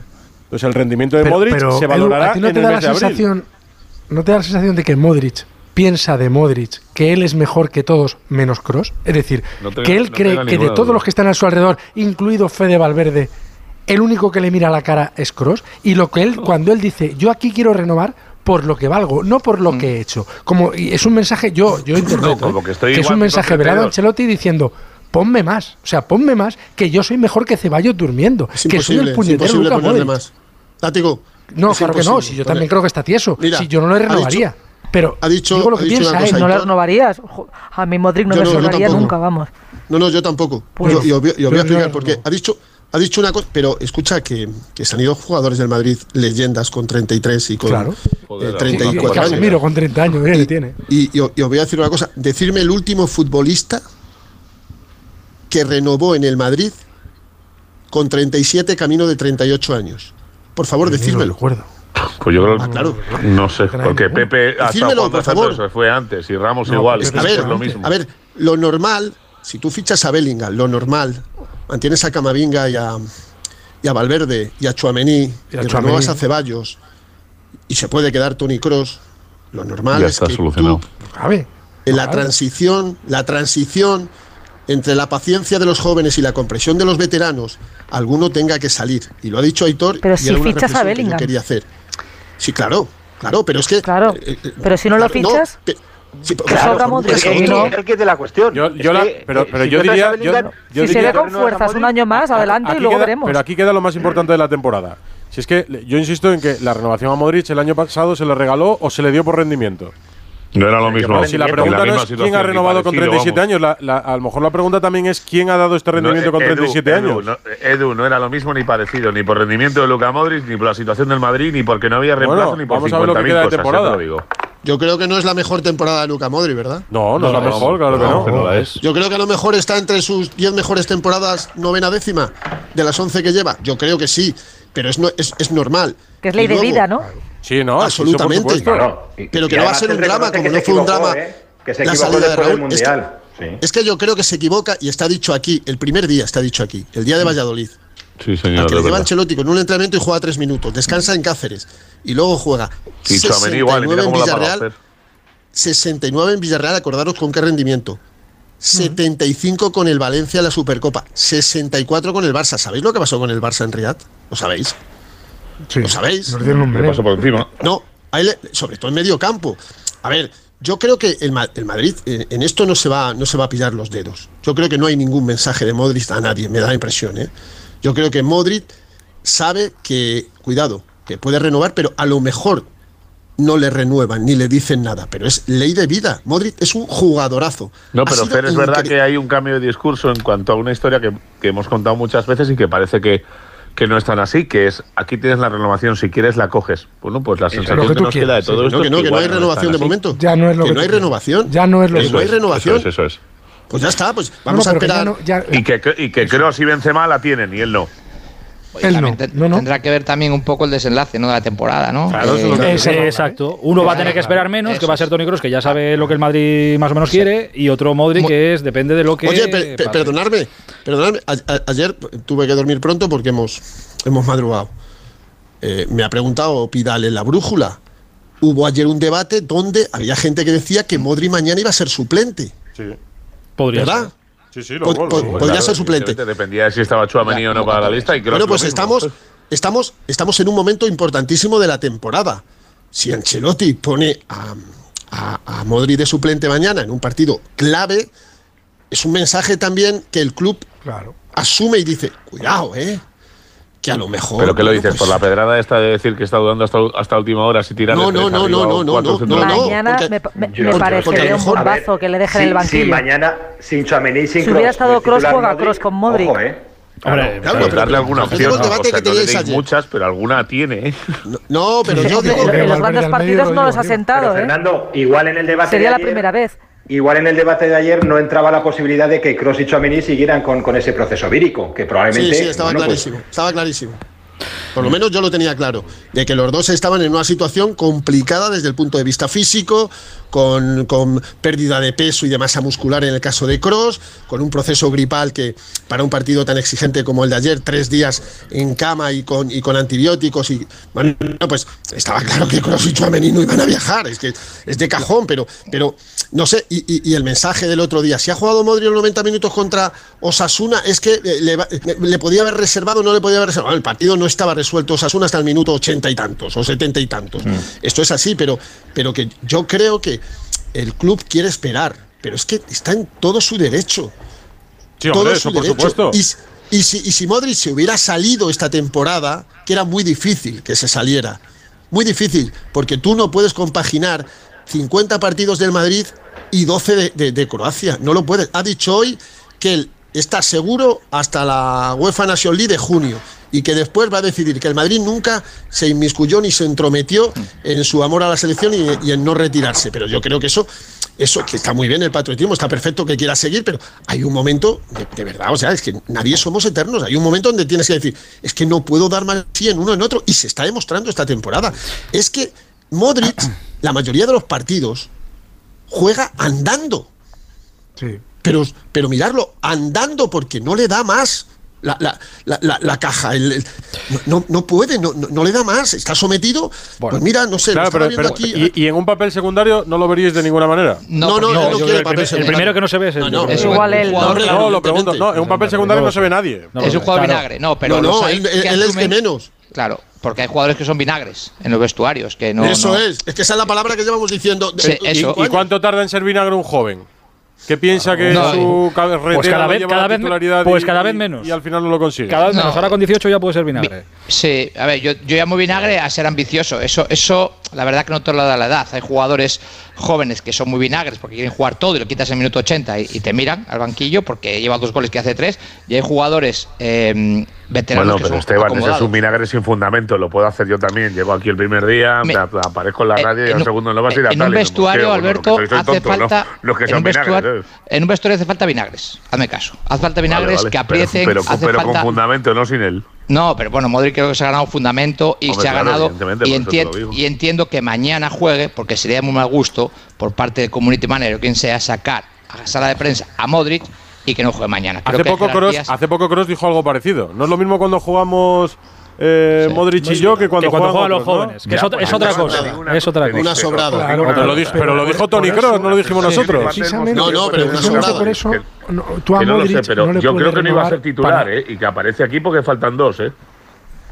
Entonces el rendimiento de Modric se valorará en el mes de abril. ¿No te da la sensación de que Modric piensa de Modric que él es mejor que todos menos Cross? Es decir, que él cree que de todos los que están a su alrededor, incluido Fede Valverde, el único que le mira a la cara es Cross. Y lo que él, [laughs] cuando él dice, yo aquí quiero renovar, por lo que valgo, no por lo mm. que he hecho. Como es un mensaje, yo, yo interpreto que, es un mensaje velado a Ancelotti diciendo ponme más, o sea, ponme más, que yo soy mejor que Ceballos durmiendo, que soy el puñetero Luka Modric. Látigo, no, claro que no. Si yo también creo que está tieso. si yo no le renovaría. pero ha dicho, digo lo que piensa, ¿eh? ¿No le renovarías? A mi Modric no me renovaría nunca, vamos. No, no, yo tampoco. Pues yo, yo, voy a explicar porque ha dicho, ha dicho una cosa, pero escucha que, que, se han ido jugadores del Madrid, leyendas con 33 y con claro. eh, 34 años. Miro con 30 años, y, tiene. Y, os voy a decir una cosa, decirme el último futbolista que renovó en el Madrid con 37 camino de 38 años. Por favor, decídmelo. No recuerdo. Pues yo creo, ah, no sé, porque Pepe hasta por favor. se fue antes y Ramos igual. a ver, lo mismo. A ver, lo normal, si tú fichas a Bellingham, lo normal, mantienes a Camavinga y a, y a Valverde y a Chuamení, y, a y renuevas a Ceballos y se puede quedar Tony Cross, lo normal es que solucionado. en la transición, la transición entre la paciencia de los jóvenes y la compresión de los veteranos, alguno tenga que salir. Y lo ha dicho Aitor. Pero si fichas a Bellingham. Que quería hacer. Sí, claro, claro, pero es que. Claro. Eh, eh, pero si no lo fichas. Sí, sobra Modric. Es, es, no. el que de la cuestión. Yo, yo la, pero, pero si yo diría. Yo, yo si diría, se ve con fuerzas un año más, adelante y luego queda, veremos. Pero aquí queda lo más importante de la temporada. Si es que yo insisto en que la renovación a Modric el año pasado se le regaló o se le dio por rendimiento. No era lo mismo. Si la pregunta no es quién ha renovado con 37 años, la, la, a lo mejor la pregunta también es quién ha dado este rendimiento no, con Edu, 37 Edu, años. No, Edu, no era lo mismo ni parecido, ni por rendimiento de Luka Modric, ni por la situación del Madrid, ni porque no había reemplazo, bueno, ni por vamos a ver lo que queda de temporada. Cosas, digo. Yo creo que no es la mejor temporada de Luka Modric, ¿verdad? No, no, es la mejor, claro que no. no la es. Yo creo que a lo mejor está entre sus 10 mejores temporadas, novena décima, de las 11 que lleva. Yo creo que sí, pero es, no, es, es normal. Que es ley de vida, ¿no? Sí, no, absolutamente. Sí, claro. Y, pero que no va a ser un drama, como no fue un drama ¿eh? que se la equivocó salida de Raúl. Es que, Mundial. Sí. es que yo creo que se equivoca y está dicho aquí, el primer día está dicho aquí, el día de Valladolid. Sí, Al señor. que le lleva. Ancelotti con un entrenamiento y juega tres minutos. Descansa en Cáceres y luego juega Y Tchouaméni igual, y 69 mira en cómo pagó Villarreal. hacer. 69 en Villarreal, acordaros con qué rendimiento. 75 con el Valencia en la Supercopa, 64 con el Barça. ¿Sabéis lo que pasó con el Barça en Riyadh? ¿Lo sabéis? Sí. ¿Lo sabéis? Nos dieron un Le meneo. pasó por encima. No, ahí le- sobre todo en medio campo. A ver, yo creo que el, Ma- el Madrid eh, en esto no se, va, no se va a pillar los dedos. Yo creo que no hay ningún mensaje de Modric a nadie, me da la impresión. ¿eh? Yo creo que Modric sabe que, cuidado, que puede renovar, pero a lo mejor no le renuevan ni le dicen nada. Pero es ley de vida. Modric es un jugadorazo. No, pero Fer, es verdad que hay un cambio de discurso en cuanto a una historia que, que hemos contado muchas veces y que parece que, que no es tan así, que es aquí tienes la renovación, si quieres la coges. Bueno, pues la sensación lo que nos queda de todo No, esto que no, es que no hay es renovación de así. momento. Ya no es lo que que no tú hay quieres. renovación. Ya no es lo Que que no hay renovación. Eso es, eso es. Pues ya está, pues No, vamos no, a ya esperar. no- ya- Y que, y que Kroos y Benzema la tienen y él no. Él no, También te- no, no. Tendrá que ver también un poco el desenlace ¿no? de la temporada, ¿no? Claro, eso es lo que- exacto. Uno va a tener que esperar menos, que va a ser Tony Kroos, que ya sabe lo que el Madrid más o menos quiere, y otro Modric Mo- que es depende de lo que. Oye, perdonadme, perdonadme. A- ayer tuve que dormir pronto porque hemos, hemos madrugado. Eh, me ha preguntado Pidal en la brújula. Hubo ayer un debate donde había gente que decía que Modri mañana iba a ser suplente, Sí, Podría ¿verdad? ser. Sí, sí, pod- luego. podría ser suplente. Dependía de si estaba Chouameni o no para la lista. Y creo Bueno, pues estamos, estamos, estamos en un momento importantísimo de la temporada. Si Ancelotti pone a, a, a Modri de suplente mañana en un partido clave, es un mensaje también que el club Claro. asume y dice, cuidado, ¿eh? Que a lo mejor... ¿Pero qué lo dices? pues- ¿Por la pedrada esta de decir que está dudando hasta, hasta última hora si tirar No, no, no, no, no, no, no, no, Mañana porque- me, me- me parecería un bombazo que le dejen el banquillo. Si mañana sin Chouameni y sin Si hubiera estado titular juega Kroos con Modric. Ojo, ¿eh? Hombre, Claro, pero- darle alguna opción. el debate o sea, que no deis ayer. muchas, pero alguna tiene. ¿eh? No, no, pero yo digo... en los grandes partidos no lo los ha sentado, ¿eh? Fernando, igual en el debate Sería la primera vez. Igual en el debate de ayer no entraba la posibilidad de que Kroos y Chouameni siguieran con, con ese proceso vírico, que probablemente... Sí, sí, estaba bueno, pues, clarísimo, estaba clarísimo. Por lo menos yo lo tenía claro, de que los dos estaban en una situación complicada desde el punto de vista físico, con, con pérdida de peso y de masa muscular en el caso de Cross, con un proceso gripal que para un partido tan exigente como el de ayer, tres días en cama y con, y con antibióticos, y bueno, pues estaba claro que Cross y Chouameni no iban a viajar, es que es de cajón, pero, pero no sé, y, y- y el mensaje del otro día, si ha jugado Modri los 90 minutos contra Osasuna, es que le, va- le podía haber reservado o no le podía haber reservado. El partido no estaba resuelto Osasuna hasta el minuto 80 y tantos o 70 y tantos. Esto es así, pero, pero que yo creo que el club quiere esperar, pero es que está en todo su derecho. Sí, todo hombre, su eso por derecho. supuesto. Y, si, y si Modric se hubiera salido esta temporada, que era muy difícil que se saliera, muy difícil, porque tú no puedes compaginar 50 partidos del Madrid y 12 de, de- de Croacia. No lo puedes. Ha dicho hoy que él está seguro hasta la UEFA Nation League de junio y que después va a decidir que el Madrid nunca se inmiscuyó ni se entrometió en su amor a la selección y, y en no retirarse. Pero yo creo que eso, eso que está muy bien el patriotismo, está perfecto que quiera seguir, pero hay un momento, de, de verdad, o sea, es que nadie somos eternos. Hay un momento donde tienes que decir, es que no puedo dar más sí en uno en otro, y se está demostrando esta temporada. Es que Modric, [clears throat] la mayoría de los partidos, juega andando. Sí. Pero, pero mirarlo, andando porque no le da más la, la, la, la- la caja. el- el- no, no puede, no, no, no le da más. Está sometido. pues mira, no sé, Claro, pero, pero- aquí. y, y en un papel secundario no lo veríais de ninguna manera. No, no, no yo quiere el, papel primer- el secundario. primero que no se ve es el. No, no, Es Igual él, no, No, lo pregunto. No, en un papel secundario no se ve nadie. es un jugador vinagre, no, pero no, no, él, es que menos. Claro, porque hay jugadores que son vinagres en los vestuarios. Que no, eso es, es que esa es la palabra que llevamos diciendo. ¿Y, cuánto tarda en ser vinagre un joven? ¿Qué piensa que su pues cada vez, cada vez, pues cada vez menos. Y, al final no lo consigue. Cada vez menos. Ahora con 18 ya puede ser vinagre. Sí, a ver, yo, yo llamo vinagre a ser ambicioso. Eso, eso, la verdad que no te lo da la edad. Hay jugadores jóvenes que son muy vinagres porque quieren jugar todo y lo quitas en minuto 80 y, te miran al banquillo porque lleva dos goles que hace tres. Y hay jugadores eh, veteranos bueno, pero Esteban, ese es un vinagre sin fundamento. Lo puedo hacer yo también. Llego aquí el primer día, me, aparezco en la radio y al segundo no vas a ir a En un vestuario, Alberto, hace falta. Que son. En un vestuario hace falta vinagres. Hazme caso. Hace falta vinagres que aprieten. Pero, pero, con fundamento, no sin él. No, pero bueno, Modric creo que se ha ganado fundamento y se ha ganado. Y, y, entiendo que mañana juegue, porque sería muy mal gusto por parte del community manager o quien sea sacar a la sala de prensa a Modric y que no juegue mañana. hace, poco Kroos, hace poco Cross dijo algo parecido. No es lo mismo cuando jugamos eh, Modric y yo que cuando, juegan los jóvenes. Que es, otra, es otra cosa. es otra cosa. Una sobrada. pero, lo dijo, pero lo dijo Tony Kroos, no lo dijimos nosotros. No, no, pero una sobrada. Por eso, no, tú a no Modric sé, pero yo creo que no iba a ser titular, ¿eh? Y que aparece aquí porque faltan dos, ¿eh?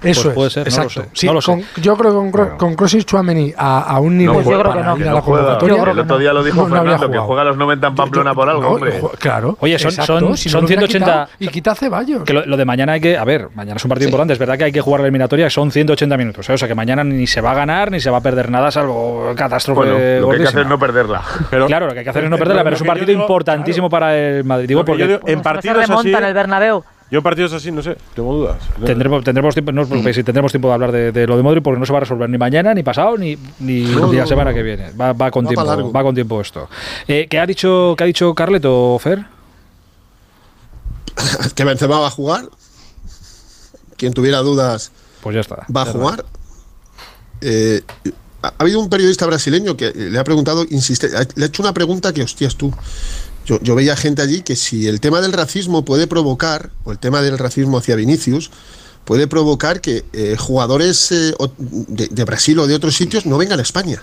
Eso pues puede ser, exacto. No lo sé. Con, yo creo que con, con Kroos y Chouameni a, a, un nivel no, yo creo que no. ir a la convocatoria. El otro día lo dijo Fernando, que juega a los 90 en Pamplona por algo, hombre. Claro. Oye, son, son, si son 180. y quita Ceballos. Que lo, lo, de mañana hay que. A ver, mañana es un partido importante. Es verdad que hay que jugar la eliminatoria, son 180 minutos. ¿eh? O sea que mañana ni se va a ganar ni se va a perder nada, salvo catástrofe. Bueno, lo que hay que hacer es no perderla. Pero, claro, lo que hay que hacer es no [laughs] perderla, pero es un partido importantísimo para el Madrid. Digo, porque en partidos así. en el Bernabéu. Yo partidos así, no sé, tengo dudas. Tendremos, tendremos tiempo, no tendremos tiempo de hablar de, lo de Modric porque no se va a resolver ni mañana, ni pasado, ni, ni, la semana que viene. Va, va con tiempo, va con tiempo esto. Eh, ¿qué, ha dicho, ¿Qué ha dicho Carleto, Fer? [laughs] que Benzema va a jugar. Quien tuviera dudas, pues ya está. Va a jugar. Eh, ha habido un periodista brasileño que le ha preguntado, insiste, le ha hecho una pregunta que hostias tú. Yo, veía gente allí que si el tema del racismo puede provocar, o el tema del racismo hacia Vinicius, puede provocar que eh, jugadores eh, de, Brasil o de otros sitios no vengan a España.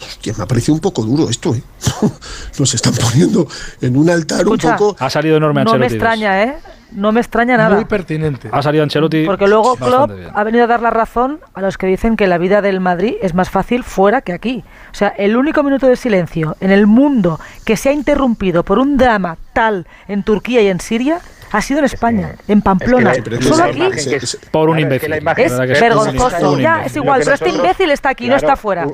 Hostia, me ha parecido un poco duro esto, ¿eh? [laughs] Nos están poniendo en un altar un poco. Ha salido enorme No me extraña, ¿eh? no me extraña nada. Muy pertinente. Ha salido Ancelotti. Porque luego Klopp ha venido a dar la razón a los que dicen que la vida del Madrid es más fácil fuera que aquí. O sea, el único minuto de silencio en el mundo que se ha interrumpido por un drama tal en Turquía y en Siria ha sido en España, en Pamplona. Solo aquí. por un imbécil. Es, vergonzoso. Ya, es igual, pero este imbécil está aquí, no está fuera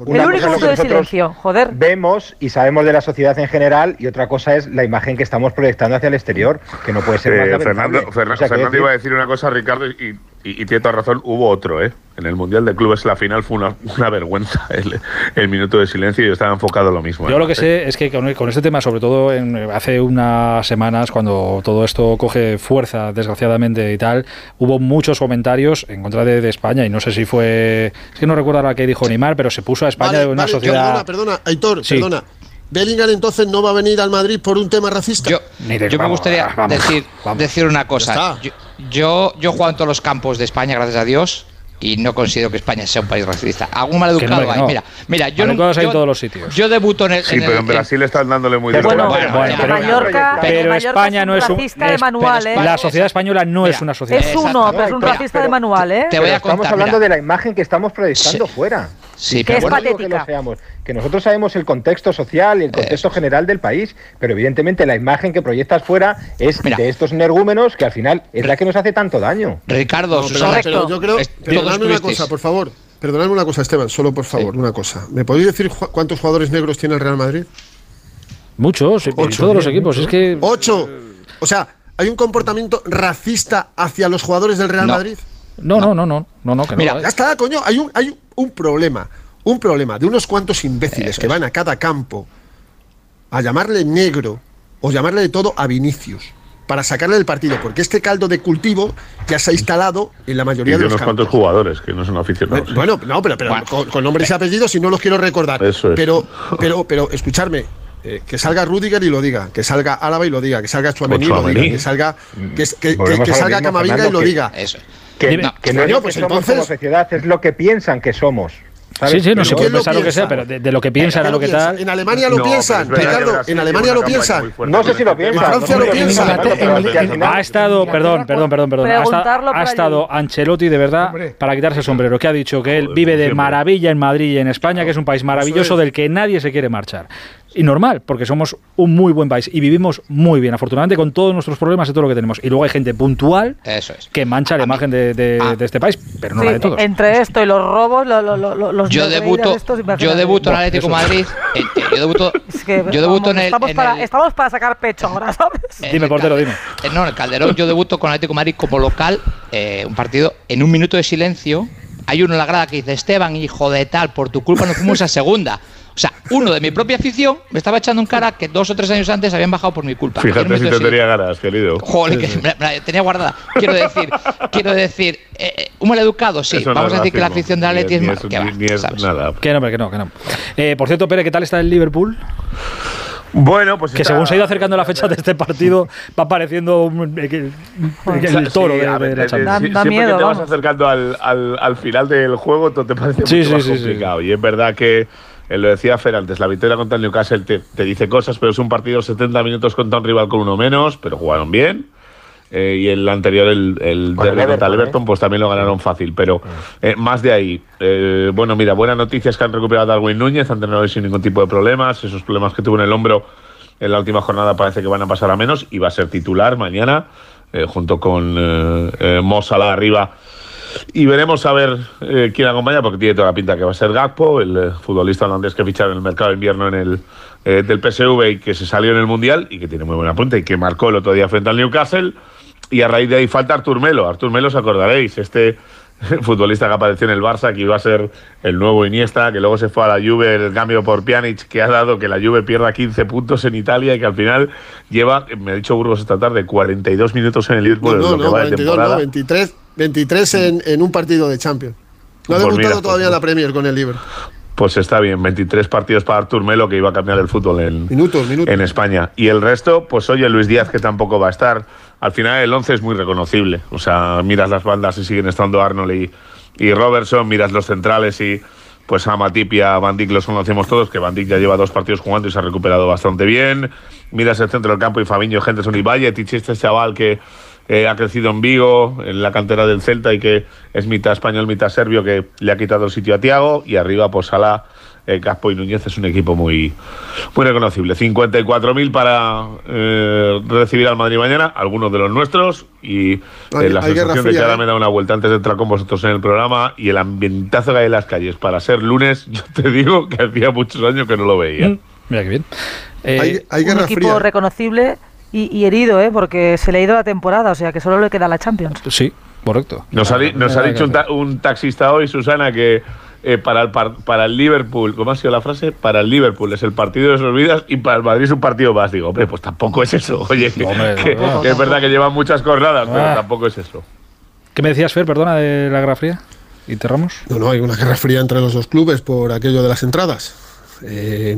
el único minuto de silencio, joder. Vemos y sabemos de la sociedad en general y otra cosa es la imagen que estamos proyectando hacia el exterior, que no puede ser eh, más Fernando, Fernando iba a decir una cosa, Ricardo, y, y, tiene toda razón, hubo otro, ¿eh? En el Mundial de Clubes la final fue una, una vergüenza [laughs] el, minuto de silencio y yo estaba enfocado lo mismo. Yo ¿eh? lo que sé es que con, este tema, sobre todo en, hace unas semanas, cuando todo esto coge fuerza, desgraciadamente y tal, hubo muchos comentarios en contra de, España y no sé si fue... Es que no recuerdo ahora qué dijo Neymar, pero se puso a España de una sociedad... Perdona, perdona, Aitor, perdona. Bellingham entonces no va a venir al Madrid por un tema racista. Yo, me gustaría decir, decir una cosa. Yo, yo, jugado en todos los campos de España, gracias a Dios y no considero que España sea un país racista. Algún maleducado hay. Mira, mira, yo no. Yo, en todos los sitios. Yo debuto en el. Sí, pero en Brasil están dándole muy duro. Bueno, bueno, bueno, pero, Mallorca, pero España no es un. racista de manual, ¿eh? La sociedad española no es una sociedad. Es uno, pero es un racista de manual, ¿eh? Te voy a contar, Estamos hablando de la imagen que estamos proyectando fuera. Sí, que es patética. Que, nosotros sabemos el contexto social y el contexto general del país, pero evidentemente la imagen que proyectas fuera es de estos energúmenos que al final es la que nos hace tanto daño. Ricardo, pero, yo creo. Perdonadme una cosa, por favor. Perdonadme una cosa, Esteban, solo por favor, una cosa. ¿Me podéis decir cuántos jugadores negros tiene el Real Madrid? Muchos, en todos los equipos. Es que. ¡Ocho! O sea, ¿hay un comportamiento racista hacia los jugadores del Real Madrid? No, no, no, no, no, no, Mira, ya está, coño, hay un, hay un problema, un problema de unos cuantos imbéciles que van a cada campo a llamarle negro o llamarle de todo a Vinicius para sacarle del partido, porque este caldo de cultivo ya se ha instalado en la mayoría de, los unos cuantos jugadores que no son aficionados. Bueno, no, pero, con, nombres y apellidos y no los quiero recordar. Pero, pero, pero, escucharme, eh, que salga Rudiger y lo diga, que salga Álava y lo diga, que salga Chuamení y lo diga, que salga, que, que, salga Camavinga y lo diga. Que, no, que no, pues entonces... como sociedad es lo que piensan que somos. Sí, sí, no se puede pensar lo, que sea, pero de, lo que piensan a lo que tal. En Alemania lo piensan, Ricardo, en Alemania lo piensan. No sé si lo piensan. En Francia lo piensan. Ha estado, perdón, perdón, perdón, perdón. Ha estado Ancelotti de verdad para quitarse el sombrero, que ha dicho que él vive de maravilla en Madrid y en España, que es un país maravilloso del que nadie se quiere marchar y normal, porque somos un muy buen país y vivimos muy bien, afortunadamente, con todos nuestros problemas y todo lo que tenemos. Y luego hay gente puntual que mancha la imagen de, este país, pero no la de todos. Entre esto y los robos, los yo debuto, yo debuto en Atlético Madrid. [laughs] Eh, eh, yo debuto, yo debuto en, el, estamos, para, estamos para sacar pecho ahora, ¿sabes? [laughs] dime, portero, dime. Eh, no, en el Calderón yo debuto con Atlético Madrid como local, un partido en un minuto de silencio. Hay uno en la grada que dice, Esteban, hijo de tal, por tu culpa no fuimos a segunda. O sea, uno de mi propia afición me estaba echando un cara que dos o tres años antes habían bajado por mi culpa. Fíjate si te tenía ganas, querido. Joder, que me, la tenía guardada. Quiero decir, quiero decir, eh, eh un mal educado, sí. Vamos a decir que la afición de Atleti es, más. Que ni es nada. Que no, que no, que no. Eh, por cierto, Pere, ¿qué tal está el Liverpool? Bueno, pues que según se ha ido acercando la fecha de este partido va apareciendo el, toro de, la Champions. siempre que te vas acercando al, al, al, final del juego, te parece mucho más complicado. Y es verdad que eh, lo decía Fer antes, la victoria contra el Newcastle te, dice cosas, pero es un partido 70 minutos contra un rival con uno menos, pero jugaron bien. Eh, y el anterior, el, el contra el Everton, pues también lo ganaron fácil. Pero eh, más de ahí, bueno, mira, buenas noticias que han recuperado a Darwin Núñez, han tenido sin ningún tipo de problemas. Esos problemas que tuvo en el hombro en la última jornada parece que van a pasar a menos y va a ser titular mañana, junto con Mo Salah arriba y veremos a ver eh, quién acompaña, porque tiene toda la pinta que va a ser Gakpo, el eh, futbolista holandés que ficharon en el mercado de invierno en el, eh, del PSV y que se salió en el Mundial y que tiene muy buena punta y que marcó el otro día frente al Newcastle. Y a raíz de ahí falta Artur Melo. Artur Melo, os acordaréis, este [laughs] futbolista que apareció en el Barça, que iba a ser el nuevo Iniesta, que luego se fue a la Juve, el cambio por Pjanic, que ha dado que la Juve pierda 15 puntos en Italia y que al final lleva, me ha dicho Burgos esta tarde, 42 minutos en el Liverpool. No, no, 42, no, 23, 23 en, en, un partido de Champions. No ha pues debutado todavía la Premier con el Liverpool. Pues está bien, 23 partidos para Artur Melo, que iba a cambiar el fútbol en, minutos, minutos. en España. Y el resto, pues oye, Luis Díaz, que tampoco va a estar. Al final el 11 es muy reconocible. O sea, miras las bandas y siguen estando Arnold y, y Robertson, miras los centrales y pues a Matip y a Van Dijk los conocemos todos, que Van Dijk ya lleva dos partidos jugando y se ha recuperado bastante bien. Miras el centro del campo y Fabiño, Henderson y Valle, este chaval que eh, ha crecido en Vigo, en la cantera del Celta y que es mitad español, mitad serbio, que le ha quitado el sitio a Tiago. Y arriba, pues Sala, eh, Caspo y Núñez es un equipo muy, muy reconocible. 54.000 para eh, recibir al Madrid mañana, algunos de los nuestros. Y la sensación de que ahora me da una vuelta antes de entrar con vosotros en el programa y el ambientazo que hay en las calles para ser lunes, [laughs] yo te digo que hacía muchos años que no lo veía. Mm, mira qué bien. hay, un equipo reconocible y, herido, ¿eh? porque se le ha ido la temporada, o sea que solo le queda la Champions. Sí, correcto. Nos ha, nos ha dicho un, taxista hoy, Susana, que eh, para, el para el Liverpool, ¿cómo ha sido la frase? Para el Liverpool es el partido de sus vidas y para el Madrid es un partido más. Digo, hombre, pues tampoco es eso. Oye, que, es verdad que llevan muchas jornadas, pero ah. tampoco es eso. ¿Qué me decías, Fer, perdona, de la Guerra Fría? ¿Interramos? No, no, hay una guerra fría entre los dos clubes por aquello de las entradas. Eh,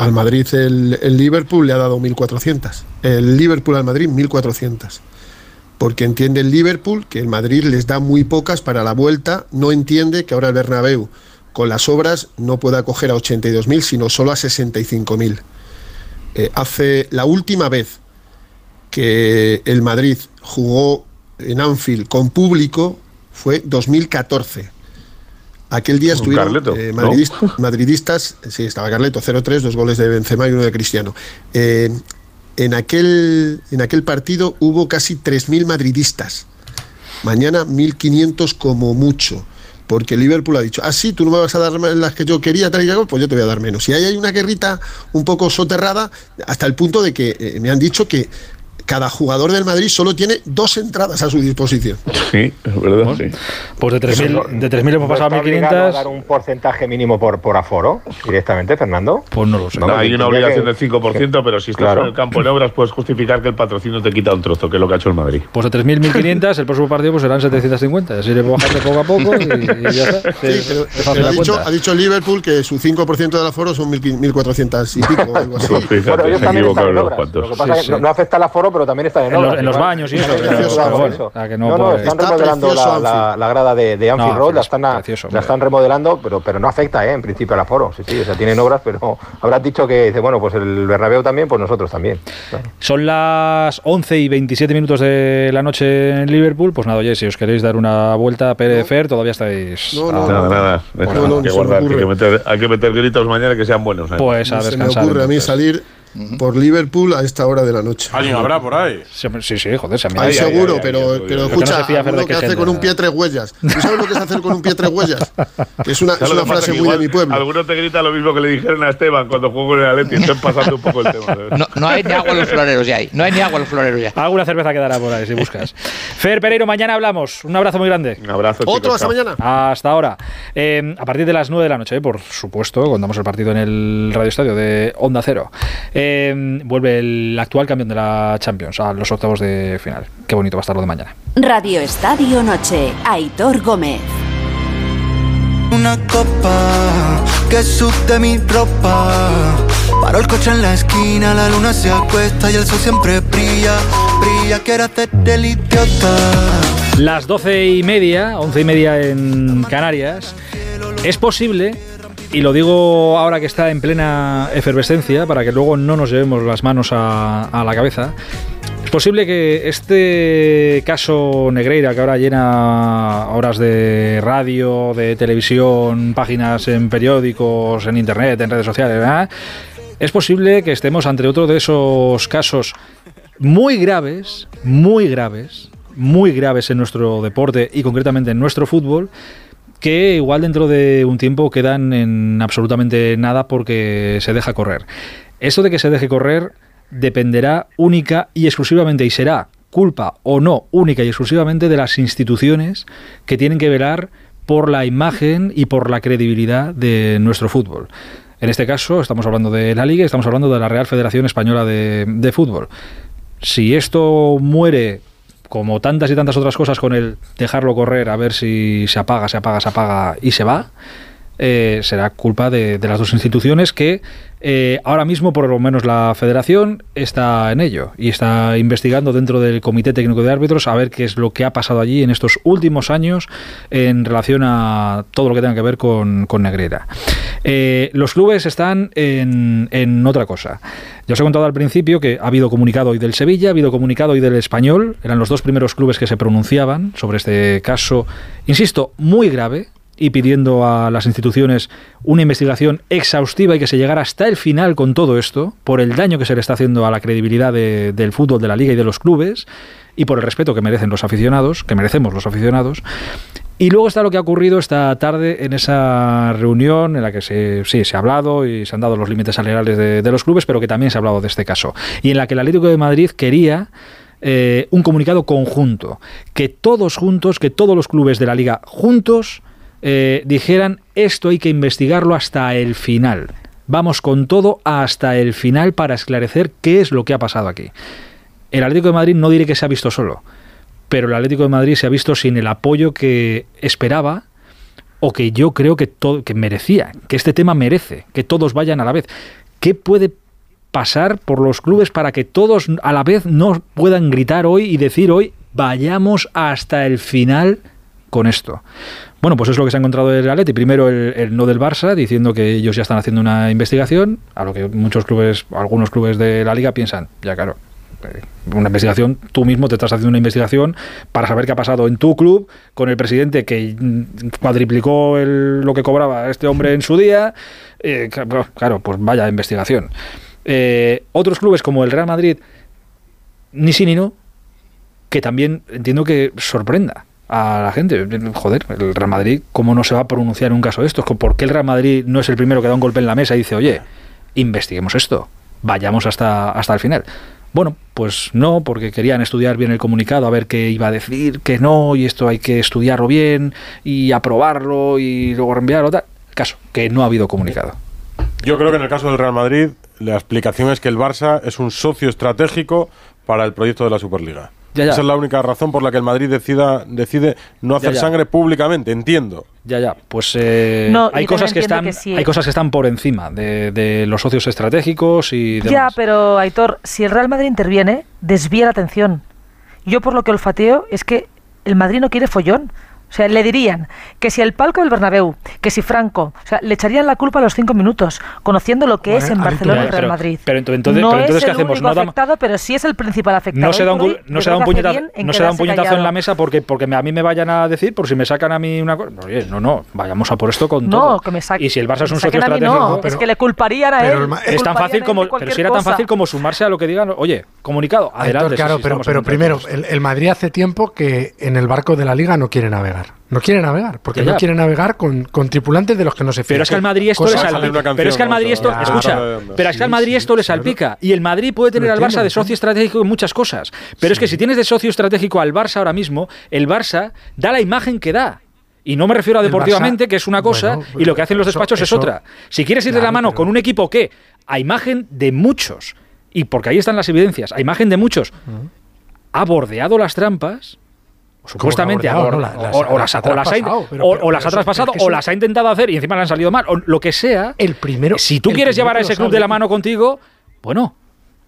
al Madrid el, Liverpool le ha dado 1.400. El Liverpool al Madrid 1.400. Porque entiende el Liverpool que el Madrid les da muy pocas para la vuelta. No entiende que ahora el Bernabéu con las obras no pueda acoger a 82.000, sino solo a 65.000. Eh, hace la última vez que el Madrid jugó en Anfield con público fue 2014 Aquel día estuvieron eh, madridistas, sí, estaba Carleto, 0-3, dos goles de Benzema y uno de Cristiano. Eh, en, aquel, en aquel partido hubo casi 3.000 madridistas. Mañana 1.500 como mucho. Porque Liverpool ha dicho, ah, sí, tú no me vas a dar las que yo quería, tal y tal, pues yo te voy a dar menos. Y ahí hay una guerrita un poco soterrada, hasta el punto de que eh, me han dicho que cada jugador del Madrid solo tiene dos entradas a su disposición. Sí, es verdad, sí. Pues de 3.000 de 3.000 hemos pasado a 1.500. dar un porcentaje mínimo por, por aforo directamente, Fernando? Pues no lo sé. No, hay una obligación del 5%, pero si estás en el campo en obras puedes justificar que el patrocinio te quita un trozo, que es lo que ha hecho el Madrid. Pues de 3.000, 1.500, el próximo partido pues serán 750. Así le bajando poco a poco y, ya está. Sí, pero, ha, dicho, ha, dicho, Liverpool que su 5% del aforo son 1.400 y pico. Algo así. [laughs] bueno, ellos también están en obras. Lo que pasa es que no afecta el aforo no, pero también están en, obras, en, los, baños y eso. no, no, están remodelando la, la, grada de, de Anfield Road, la están, la están remodelando, pero, pero no afecta, ¿eh? en principio, al aforo. Sí, sí, o sea, tienen obras, pero habrás dicho que, dice, bueno, pues el Bernabéu también, pues nosotros también. Son las 11 y 27 minutos de la noche en Liverpool, pues nada, oye, si os queréis dar una vuelta a Pérez Fer, todavía estáis... No, no, nada, nada. hay, que guardar, hay, que meter, hay que meter gritos mañana que sean buenos. ¿eh? Pues a descansar. Se me ocurre a mí salir por Liverpool a esta hora de la noche. ¿Alguien habrá por ahí? Sí, sí, joder, se me Ahí seguro, pero, pero escucha, lo que hace con un pie tres huellas. ¿Tú sabes lo que es hacer con un pie tres huellas? [laughs] Es una, es una frase muy de mi pueblo. Alguno te grita lo mismo que le dijeron a Esteban cuando jugó con el Atleti. Estoy pasando un poco el tema. No, no, hay ni agua en los floreros ya. Hay. No hay ni agua en los floreros ya. Alguna cerveza quedará por ahí si buscas. Fer Pereiro, mañana hablamos. Un abrazo muy grande. Un abrazo. Otro hasta mañana. Hasta ahora. Eh, a partir de las 9 de la noche, eh, por supuesto, contamos el partido en el Radio Estadio de Onda Cero. Eh, vuelve el actual campeón de la Champions a los octavos de final. Qué bonito va a estar lo de mañana. Radio Estadio Noche, Aitor Gómez. Una copa que sube mi ropa. Paro el coche en la esquina, la luna se acuesta y el sol siempre brilla. Brilla, quiero hacer del idiota. Las doce y media, once y media en Canarias. Es posible y lo digo ahora que está en plena efervescencia, para que luego no nos llevemos las manos a, la cabeza. Es posible que este caso Negreira, que ahora llena horas de radio, de televisión, páginas en periódicos, en internet, en redes sociales, es posible que estemos ante otro de esos casos muy graves, muy graves, muy graves en nuestro deporte y concretamente en nuestro fútbol, que igual dentro de un tiempo quedan en absolutamente nada porque se deja correr. Eso de que se deje correr dependerá única y exclusivamente y será culpa o no única y exclusivamente de las instituciones que tienen que velar por la imagen y por la credibilidad de nuestro fútbol. En este caso estamos hablando de la Liga, estamos hablando de la Real Federación Española de, de Fútbol. Si esto muere como tantas y tantas otras cosas con el dejarlo correr a ver si se apaga, se apaga, se apaga y se va, eh, será culpa de, las dos instituciones que eh, ahora mismo, por lo menos la federación, está en ello y está investigando dentro del Comité Técnico de Árbitros a ver qué es lo que ha pasado allí en estos últimos años en relación a todo lo que tenga que ver con, con Negrera. Eh, los clubes están en, en, otra cosa. Ya os he contado al principio que ha habido comunicado hoy del Sevilla, ha habido comunicado hoy del Español, eran los dos primeros clubes que se pronunciaban sobre este caso, insisto, muy grave, y pidiendo a las instituciones una investigación exhaustiva y que se llegara hasta el final con todo esto, por el daño que se le está haciendo a la credibilidad del fútbol, de la liga y de los clubes, y por el respeto que merecen los aficionados, que merecemos los aficionados. Y luego está lo que ha ocurrido esta tarde en esa reunión en la que se, sí, se ha hablado y se han dado los límites salariales de, los clubes, pero que también se ha hablado de este caso. Y en la que el Atlético de Madrid quería eh, un comunicado conjunto, que todos juntos, que todos los clubes de la liga juntos eh, dijeran esto hay que investigarlo hasta el final. Vamos con todo hasta el final para esclarecer qué es lo que ha pasado aquí. El Atlético de Madrid no diré que se ha visto solo, pero el Atlético de Madrid se ha visto sin el apoyo que esperaba o que yo creo que, todo, que merecía, que este tema merece, que todos vayan a la vez. ¿Qué puede pasar por los clubes para que todos a la vez no puedan gritar hoy y decir hoy vayamos hasta el final con esto? Bueno, pues es lo que se ha encontrado el Atleti. Primero el, no del Barça, diciendo que ellos ya están haciendo una investigación, a lo que muchos clubes, algunos clubes de la liga piensan, ya claro, eh, una investigación, tú mismo te estás haciendo una investigación para saber qué ha pasado en tu club con el presidente que cuadriplicó lo que cobraba este hombre en su día. Eh, claro, pues vaya investigación. Eh, otros clubes como el Real Madrid, ni sí ni no, que también entiendo que sorprenda a la gente. Joder, el Real Madrid, ¿cómo no se va a pronunciar en un caso de estos? ¿Por qué el Real Madrid no es el primero que da un golpe en la mesa y dice, oye, investiguemos esto, vayamos hasta, hasta el final? Bueno, pues no, porque querían estudiar bien el comunicado, a ver qué iba a decir, que no, y esto hay que estudiarlo bien y aprobarlo y luego reenviarlo. Tal. Caso, que no ha habido comunicado. Yo creo que en el caso del Real Madrid, la explicación es que el Barça es un socio estratégico para el proyecto de la Superliga. Esa es la única razón por la que el Madrid decida, decide no hacer sangre públicamente, entiendo. Ya, ya. Pues eh, hay, cosas que están, hay cosas que están por encima de, los socios estratégicos y Ya, pero Aitor, si el Real Madrid interviene, desvía la atención. Yo por lo que olfateo es que el Madrid no quiere follón. O sea, le dirían que si el palco del Bernabéu, que si Franco, o sea, le echarían la culpa a los cinco minutos, conociendo lo que es en Barcelona y Real Madrid. Pero, entonces, no pero entonces es ¿qué el hacemos? Único afectado, pero sí es el principal afectado. No se da un, no se da un puñetazo, no se da un puñetazo en la mesa porque, porque a mí me vayan a decir, por si me sacan a mí una cosa. Oye, no, no, vayamos a por esto con no, todo. Que me y si el Barça es un socio estratégico. No, es que le culparían a él. Es tan fácil como, pero si era tan fácil como sumarse a lo que digan, oye, comunicado, adelante. Claro, pero, pero primero, el Madrid hace tiempo que en el barco de la Liga no quiere navegar. No quiere navegar, porque no quiere navegar con, tripulantes de los que no se fían. Pero es que al Madrid esto le salpica. Pero es que al Madrid esto, escucha, pero es que al Madrid esto le salpica. Y el Madrid puede tener al Barça de socio estratégico en muchas cosas. Pero es que si tienes de socio estratégico al Barça ahora mismo, el Barça da la imagen que da. Y no me refiero a deportivamente, que es una cosa, y lo que hacen los despachos es otra. Si quieres ir de la mano con un equipo que, a imagen de muchos, y porque ahí están las evidencias, a imagen de muchos, ha bordeado las trampas, supuestamente o, las, ha traspasado o las ha intentado hacer y encima le han salido mal o lo que sea el primero si tú quieres llevar a ese club de la mano contigo bueno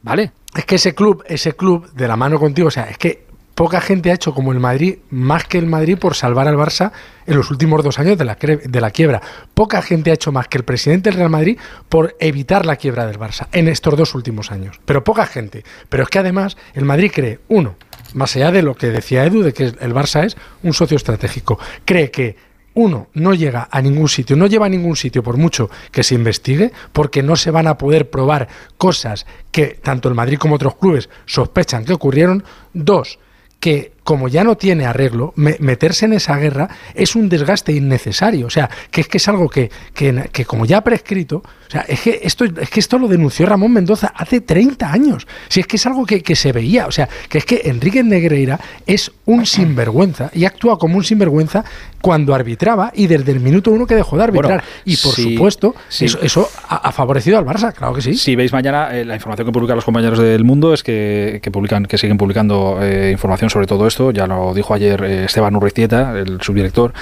vale. Es que ese club ese club de la mano contigo o sea es que poca gente ha hecho como el Madrid más que el Madrid por salvar al Barça en los últimos dos años de la, de la quiebra. Poca gente ha hecho más que el presidente del Real Madrid por evitar la quiebra del Barça en estos dos últimos años pero poca gente. Pero es que además el Madrid cree uno más allá de lo que decía Edu, de que el Barça es un socio estratégico, cree que uno no llega a ningún sitio, no lleva a ningún sitio por mucho que se investigue, porque no se van a poder probar cosas que tanto el Madrid como otros clubes sospechan que ocurrieron. Dos, que como ya no tiene arreglo, meterse en esa guerra es un desgaste innecesario. O sea, que es que es algo que, que, como ya ha prescrito, o sea, es que esto, es que esto lo denunció Ramón Mendoza hace 30 años. Si es que es algo que, se veía. O sea, que es que Enrique Negreira es un sinvergüenza y actúa como un sinvergüenza cuando arbitraba y desde el minuto uno que dejó de arbitrar. y por supuesto, Eso, ha, favorecido al Barça, claro que sí. Si veis mañana, eh, la información que publican los compañeros del mundo es que, publican, que siguen publicando eh, información sobre todo esto, ya lo dijo ayer eh, Esteban Urristieta, el subdirector,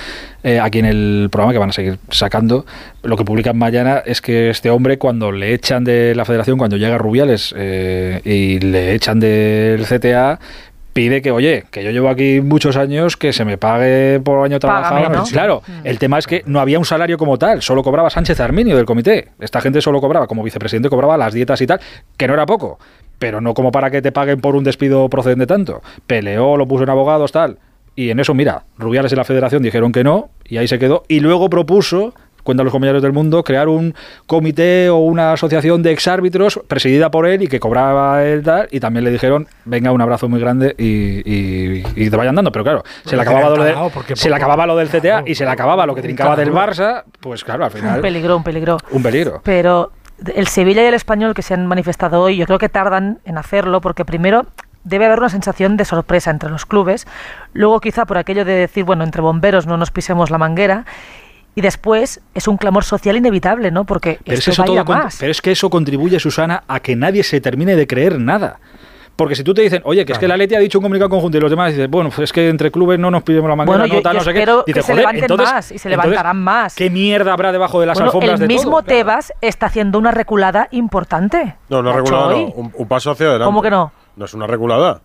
eh, aquí en el programa que van a seguir sacando. Lo que publican mañana es que este hombre, cuando le echan de la federación, cuando llega Rubiales eh, y le echan del CTA, pide que, oye, que yo llevo aquí muchos años, que se me pague por año trabajado. Claro, mm. el tema es que no había un salario como tal, solo cobraba Sánchez Arminio del comité. Esta gente solo cobraba, como vicepresidente, cobraba las dietas y tal, que no era poco pero no como para que te paguen por un despido procedente tanto. Peleó, lo puso en abogados, tal. Y en eso, mira, Rubiales y la federación dijeron que no, y ahí se quedó. Y luego propuso, cuentan los compañeros del mundo, crear un comité o una asociación de exárbitros presidida por él y que cobraba él tal. Y también le dijeron, venga, un abrazo muy grande y, te vayan dando. Pero claro, se le acababa, lo, de, se le acababa lo del CTA y se le acababa lo que trincaba del Barça, pues claro, al final. Un peligro, un peligro. Un peligro. Pero el Sevilla y el Español que se han manifestado hoy, yo creo que tardan en hacerlo porque primero debe haber una sensación de sorpresa entre los clubes, luego quizá por aquello de decir, bueno, entre bomberos no nos pisemos la manguera y después es un clamor social inevitable, ¿no? Porque pero esto vaya más. Pero es que eso contribuye, Susana, a que nadie se termine de creer nada. Porque si tú te dicen, oye, que es que la Leti ha dicho un comunicado conjunto y los demás dicen, bueno, pues es que entre clubes no nos pidemos la manguera, bueno, no, no sé qué. Dices, que se levanten más y se levantarán más. ¿Qué mierda habrá debajo de las alfombras el mismo Tebas está haciendo una reculada importante. No, una reculada no, un, paso hacia adelante. ¿Cómo que no? No es una reculada.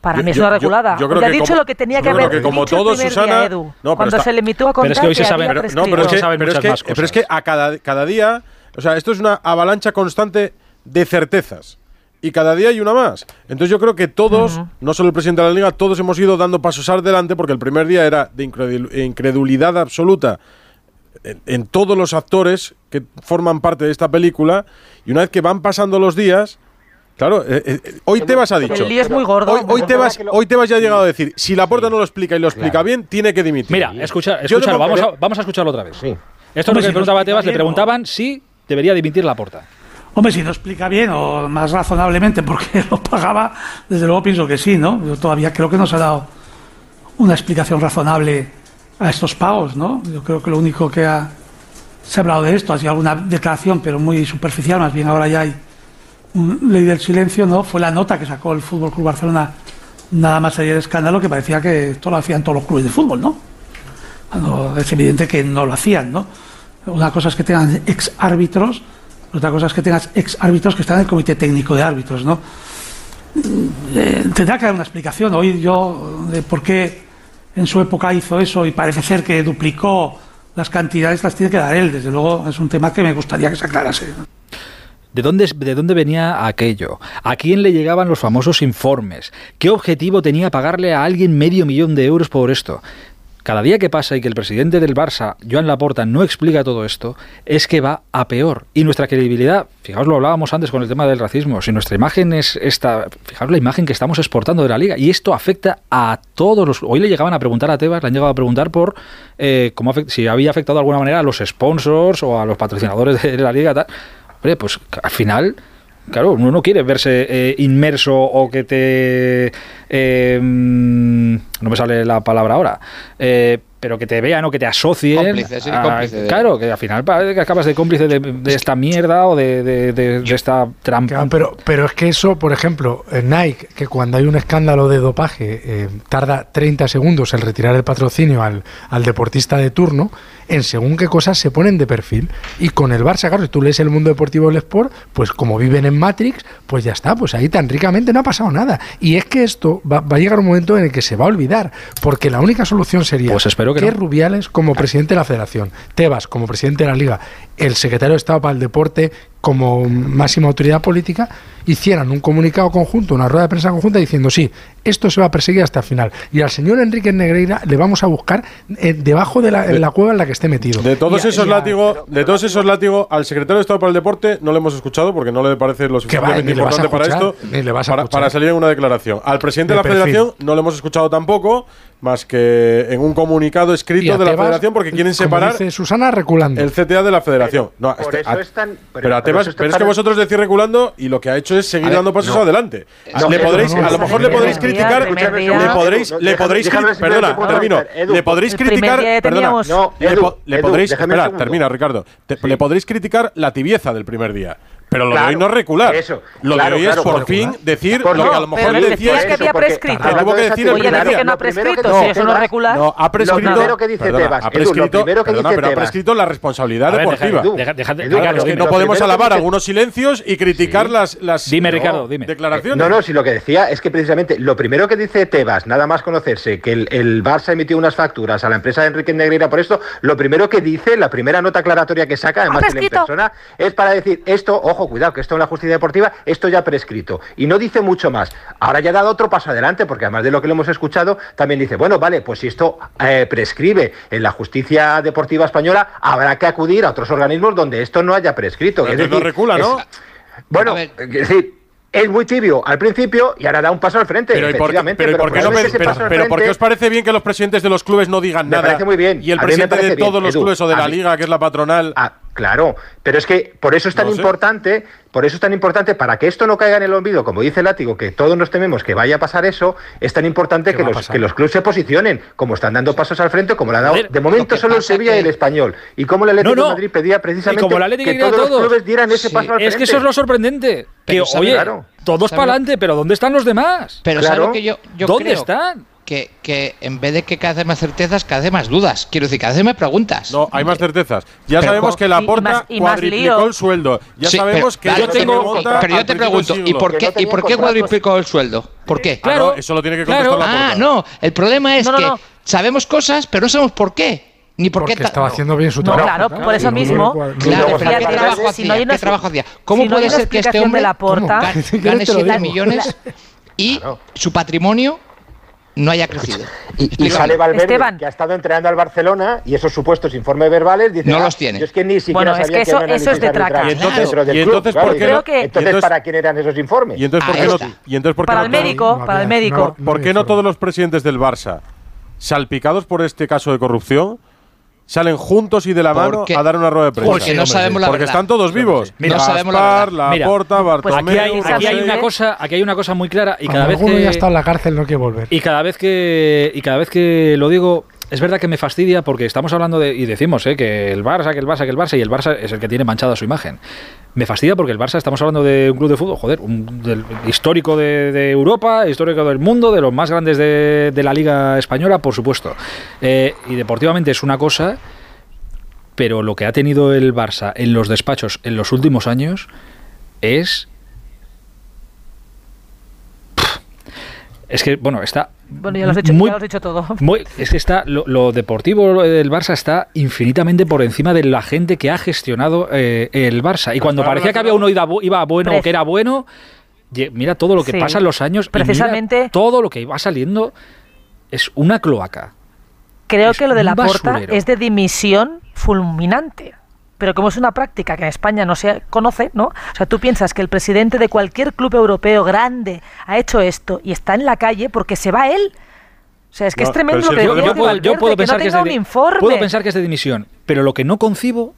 Para mí es una reculada. Yo, creo que ha dicho lo que tenía que haber que como dicho todo, Susana, Edu, no, cuando se limitó a contar pero es que hoy se sabe, pero, no, pero es que, pero es que, pero es que a cada, cada día, o sea, esto es una avalancha constante de certezas y cada día hay una más. Entonces yo creo que todos, no solo el presidente de la liga, todos hemos ido dando pasos adelante porque el primer día era de incredulidad absoluta en, todos los actores que forman parte de esta película y una vez que van pasando los días, claro, eh, eh, hoy Tebas ha dicho. El lío es muy gordo. Hoy, hoy, Tebas, hoy Tebas ya ha llegado a decir, si la puerta no lo explica y lo explica bien, tiene que dimitir. Mira, escucha, escúchalo, vamos, a, vamos a escucharlo otra vez. Sí. Esto es lo que le preguntaba a Tebas, le preguntaban si debería dimitir la porta. Hombre, si no explica bien o más razonablemente porque [laughs] lo pagaba, desde luego pienso que sí, ¿no? Yo todavía creo que no se ha dado una explicación razonable a estos pagos, ¿no? Yo creo que lo único que ha, se ha hablado de esto ha sido alguna declaración, pero muy superficial, más bien ahora ya hay un ley del silencio, ¿no? Fue la nota que sacó el Fútbol Club Barcelona nada más sería el escándalo que parecía que esto lo hacían todos los clubes de fútbol, ¿no? Es evidente que no lo hacían, ¿no? Una cosa es que tengan ex árbitros, otra cosa es que tengas ex árbitros que están en el comité técnico de árbitros, ¿no? Eh, tendrá que dar una explicación. Hoy yo de por qué en su época hizo eso y parece ser que duplicó las cantidades, las tiene que dar él. Desde luego es un tema que me gustaría que se aclarase. ¿De dónde, ¿De dónde venía aquello? ¿A quién le llegaban los famosos informes? ¿Qué objetivo tenía pagarle a alguien medio millón de euros por esto? Cada día que pasa y que el presidente del Barça, Joan Laporta, no explica todo esto, es que va a peor. Y nuestra credibilidad, fijaos, lo hablábamos antes con el tema del racismo, si nuestra imagen es esta, fijaos la imagen que estamos exportando de la liga, y esto afecta a todos los... Hoy le llegaban a preguntar a Tebas, le han llegado a preguntar por eh, cómo si había afectado de alguna manera a los sponsors o a los patrocinadores de la liga. Tal. Hombre, pues al final Claro, uno no quiere verse eh, inmerso o que te... Eh, mm, no me sale la palabra ahora. Eh, pero que te vean o que te asocien. Claro, que al final parece que acabas de cómplice de, esta mierda o de, esta trampa. pero, pero es que eso, por ejemplo, Nike, que cuando hay un escándalo de dopaje tarda 30 segundos en retirar el patrocinio al, al deportista de turno, en según qué cosas se ponen de perfil. Y con el Barça, claro, si tú lees el mundo deportivo del Sport, pues como viven en Matrix, pues ya está, pues ahí tan ricamente no ha pasado nada. Y es que esto va, a llegar un momento en el que se va a olvidar, porque la única solución sería pues espero que, Rubiales como presidente de la federación, Tebas como presidente de la liga, el secretario de Estado para el deporte como máxima autoridad política, hicieran un comunicado conjunto, una rueda de prensa conjunta diciendo, sí, esto se va a perseguir hasta el final. Y al señor Enrique Negreira le vamos a buscar eh, debajo de la, cueva en la que esté metido. De todos esos látigos, de todos esos látigos, al secretario de Estado para el Deporte no le hemos escuchado porque no le parece lo suficientemente importante para esto para, salir en una declaración. Al presidente de, la Federación no le hemos escuchado tampoco, más que en un comunicado escrito de la Federación porque quieren separar Susana reculando. el CTA de la Federación. No, este, pero, es que vosotros decís reculando y lo que ha hecho es seguir dando pasos adelante. le podréis, a lo mejor le podréis criticar, le podréis, le podréis, perdona, termino, le podréis criticar, perdona, le podréis, espera, termina Ricardo, le podréis criticar la tibieza del primer día. Pero lo de hoy no es recular. Eso, lo de hoy es por fin decir lo que a lo mejor le decías. que había prescrito. Tuvo que decir el primer día. que no ha prescrito. Si eso no es recular. No, ha prescrito. Lo primero que dice Tebas. Ha prescrito, pero ha prescrito la responsabilidad deportiva. No podemos alabar algunos silencios y criticar las declaraciones. No, no, si lo que decía es que precisamente lo primero que dice Tebas, nada más conocerse, que el Barça emitió unas facturas a la empresa de Enrique Negreira por esto, lo primero que dice, la primera nota aclaratoria que saca, además de la persona, es para decir esto, ojo, cuidado, que esto en la justicia deportiva, esto ya prescrito. Y no dice mucho más. Ahora ya ha dado otro paso adelante, porque además de lo que lo hemos escuchado, también dice, bueno, vale, pues si esto eh, prescribe en la justicia deportiva española, habrá que acudir a otros organismos donde esto no haya prescrito. Pero no recula, ¿no? bueno, es decir, es muy tibio al principio y ahora da un paso al frente. Pero, ¿por, qué, os parece bien que los presidentes de los clubes no digan nada? Parece muy bien. Y el presidente de todos los clubes o de la liga, que es la patronal. Claro, pero es que por eso es tan importante, por eso es tan importante, para que esto no caiga en el olvido, como dice el látigo, que todos nos tememos que vaya a pasar eso, es tan importante que los, que los clubes se posicionen, como están dando pasos al frente, como le ha dado de momento solo el Sevilla y el Español. Y como el Atlético de Madrid pedía precisamente que todos los clubes dieran ese paso al frente. Es que eso es lo sorprendente. Que, oye, todos para adelante, pero ¿dónde están los demás? Pero claro. que yo, yo ¿Dónde están? Que, que, en vez de que cada vez más certezas, cada vez más dudas. Quiero decir, cada vez más preguntas. No, hay más certezas. Ya sabemos que la porta cuadriplicó el sueldo. Ya sabemos que yo tengo, Pero yo te pregunto, ¿y por qué, ¿y por qué cuadriplicó el sueldo? ¿Por qué? Claro, eso lo tiene que contestar la porta. Ah, no, el problema es que sabemos cosas, pero no sabemos por qué. Ni por Porque estaba haciendo bien su trabajo. claro, por eso mismo. Claro, pero ¿qué trabajo hacía? ¿Qué trabajo hacía? ¿Cómo puede ser que este hombre la porta, [laughs] gane 7 millones [laughs] y su patrimonio no haya crecido. Y, sale Valverde, que ha estado entrenando al Barcelona y esos supuestos informes verbales dice, no los ah, tiene. Yo es que ni siquiera bueno, es que eso, eso es de traca. Y entonces, ¿y entonces, ¿por qué no? entonces, ¿para quién eran esos informes? Y entonces, ¿por qué no? Y entonces, ¿por qué para el médico, para el médico. ¿Por qué no todos los presidentes del Barça salpicados por este caso de corrupción salen juntos y de la mano a dar una rueda de prensa. Porque no sabemos la Porque están todos vivos. Mira, no sabemos la verdad. la Porta, Bartomeu, aquí, hay, aquí hay, una cosa, aquí hay una cosa muy clara y cada vez que ya está en la cárcel no quiere volver. Y cada vez que y cada vez que lo digo es verdad que me fastidia porque estamos hablando de, y decimos eh, que el Barça, que el Barça, que el Barça, y el Barça es el que tiene manchada su imagen. Me fastidia porque el Barça, estamos hablando de un club de fútbol, joder, un, histórico de, Europa, histórico del mundo, de los más grandes de, la Liga Española, por supuesto. Eh, y deportivamente es una cosa, pero lo que ha tenido el Barça en los despachos en los últimos años es es que, bueno, está. Bueno, ya lo has dicho, muy, dicho todo. [laughs] es que está. Lo, deportivo del Barça está infinitamente por encima de la gente que ha gestionado eh, el Barça. Y cuando parecía que había uno iba, iba bueno o que era bueno, mira todo lo que pasa en los años. Precisamente. todo lo que iba saliendo es una cloaca. Creo que lo de la porta es de dimisión fulminante pero como es una práctica que en España no se conoce, ¿no? O sea, tú piensas que el presidente de cualquier club europeo grande ha hecho esto y está en la calle porque se va él. O sea, es que es tremendo lo que yo, yo, puedo, pensar que, es de, puedo pensar que es de dimisión, pero lo que no concibo,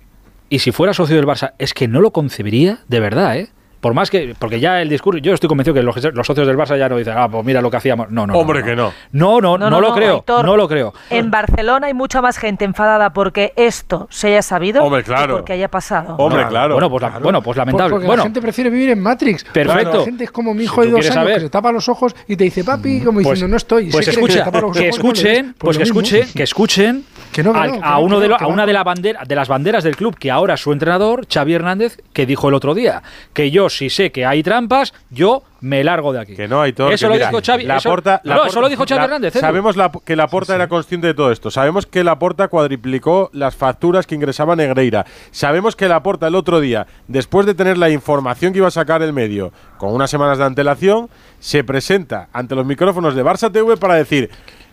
y si fuera socio del Barça, es que no lo concebiría de verdad, ¿eh? Por más que, porque ya el discurso, yo estoy convencido que los, socios del Barça ya no dicen, ah, pues mira lo que hacíamos. No, no. Hombre, que no. No, no, no, lo creo. no lo creo. En Barcelona hay mucha más gente enfadada porque esto se haya sabido Hombre, claro. porque haya pasado. Hombre, claro. Bueno, pues, bueno, pues lamentable. Porque bueno. la gente prefiere vivir en Matrix. Perfecto. La gente es como mi hijo de dos años que se tapa los ojos y te dice, papi, como pues, diciendo, no estoy. Pues escucha, que, escuchen, pues, que escuchen, que escuchen a, uno de a una de, la bandera, de las banderas del club que ahora es su entrenador, Xavi Hernández, que dijo el otro día que yo si sé que hay trampas, yo me largo de aquí. Que no hay todo. Eso lo dijo Xavi. La eso, porta, no, eso lo dijo Xavi Hernández. ¿eh? Sabemos que la porta era consciente de todo esto. Sabemos que la porta cuadriplicó las facturas que ingresaba Negreira. Sabemos que la porta el otro día, después de tener la información que iba a sacar el medio con unas semanas de antelación, se presenta ante los micrófonos de Barça TV para decir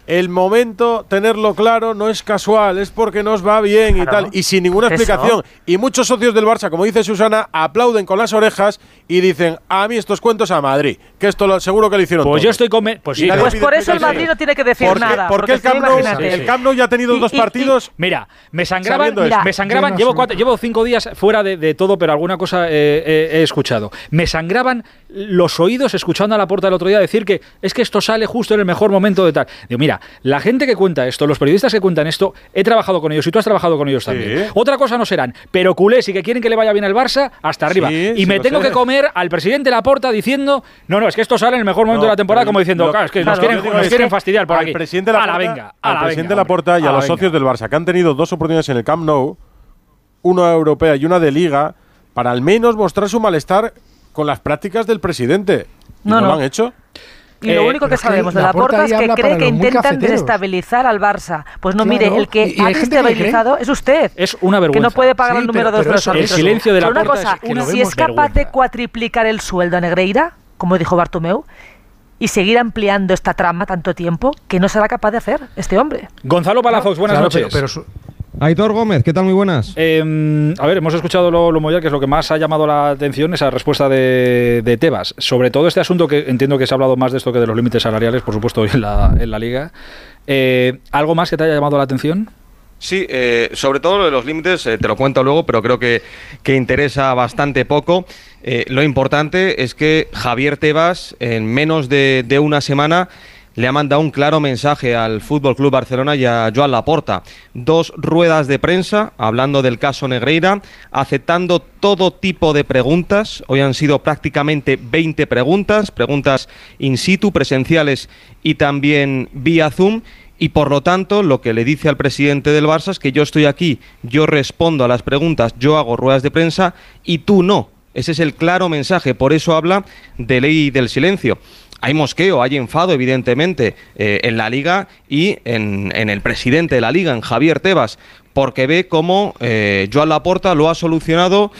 el momento, tenerlo claro, no es casual, es porque nos va bien y tal, y sin ninguna explicación. Y muchos socios del Barça, como dice Susana, aplauden con las orejas y dicen, a mí estos cuentos a Madrid, que esto lo, seguro que lo hicieron Pues yo estoy con... Pues, sí, pues por eso el Madrid no tiene que decir nada. Porque, el, Camp nou, el Camp Nou ya ha tenido dos partidos... mira, me sangraban, me sangraban llevo, llevo cinco días fuera de, todo, pero alguna cosa he escuchado. Me sangraban los oídos escuchando a la puerta del otro día decir que es que esto sale justo en el mejor momento de tal. Digo, mira, la gente que cuenta esto, los periodistas que cuentan esto, he trabajado con ellos y tú has trabajado con ellos también. Otra cosa no serán, pero culés y que quieren que le vaya bien al Barça, hasta arriba. y me tengo que comer al presidente Laporta diciendo, no, no, es que esto sale en el mejor momento de la temporada, como diciendo, claro, es que nos quieren, fastidiar por aquí. Presidente a la venga, al presidente Laporta y a, los socios del Barça, que han tenido dos oportunidades en el Camp Nou, una europea y una de liga, para al menos mostrar su malestar con las prácticas del presidente. no, no, lo han hecho? Y lo eh, único que sabemos de la Porta es que cree que intentan desestabilizar al Barça. Pues no, mire, el que ha desestabilizado es usted. Es una vergüenza. Que no puede pagar el número de los El silencio de la Porta cosa, es si es capaz de cuatriplicar el sueldo a Negreira, como dijo Bartomeu, y seguir ampliando esta trama tanto tiempo, que no será capaz de hacer este hombre. Gonzalo Palafox, buenas noches. pero Aitor Gómez, ¿qué tal? Muy buenas. Em, a ver, hemos escuchado lo, lo que es lo que más ha llamado la atención, esa respuesta de, Tebas. Sobre todo este asunto que entiendo que se ha hablado más de esto que de los límites salariales, por supuesto, en la, en la liga. Eh, ¿Algo más que te haya llamado la atención? Sí, eh, sobre todo lo de los límites, eh, te lo cuento luego, pero creo que, que interesa bastante poco. lo importante es que Javier Tebas, en menos de, de una semana, le ha mandado un claro mensaje al Fútbol Club Barcelona y a Joan Laporta. Dos ruedas de prensa hablando del caso Negreira, aceptando todo tipo de preguntas. Hoy han sido prácticamente 20 preguntas, preguntas in situ, presenciales y también vía Zoom. Y por lo tanto, lo que le dice al presidente del Barça es que yo estoy aquí, yo respondo a las preguntas, yo hago ruedas de prensa y tú no. Ese es el claro mensaje. Por eso habla de ley del silencio hay mosqueo, hay enfado, evidentemente, eh, en la liga y en, el presidente de la liga, en Javier Tebas, porque ve cómo eh, Joan Laporta lo ha solucionado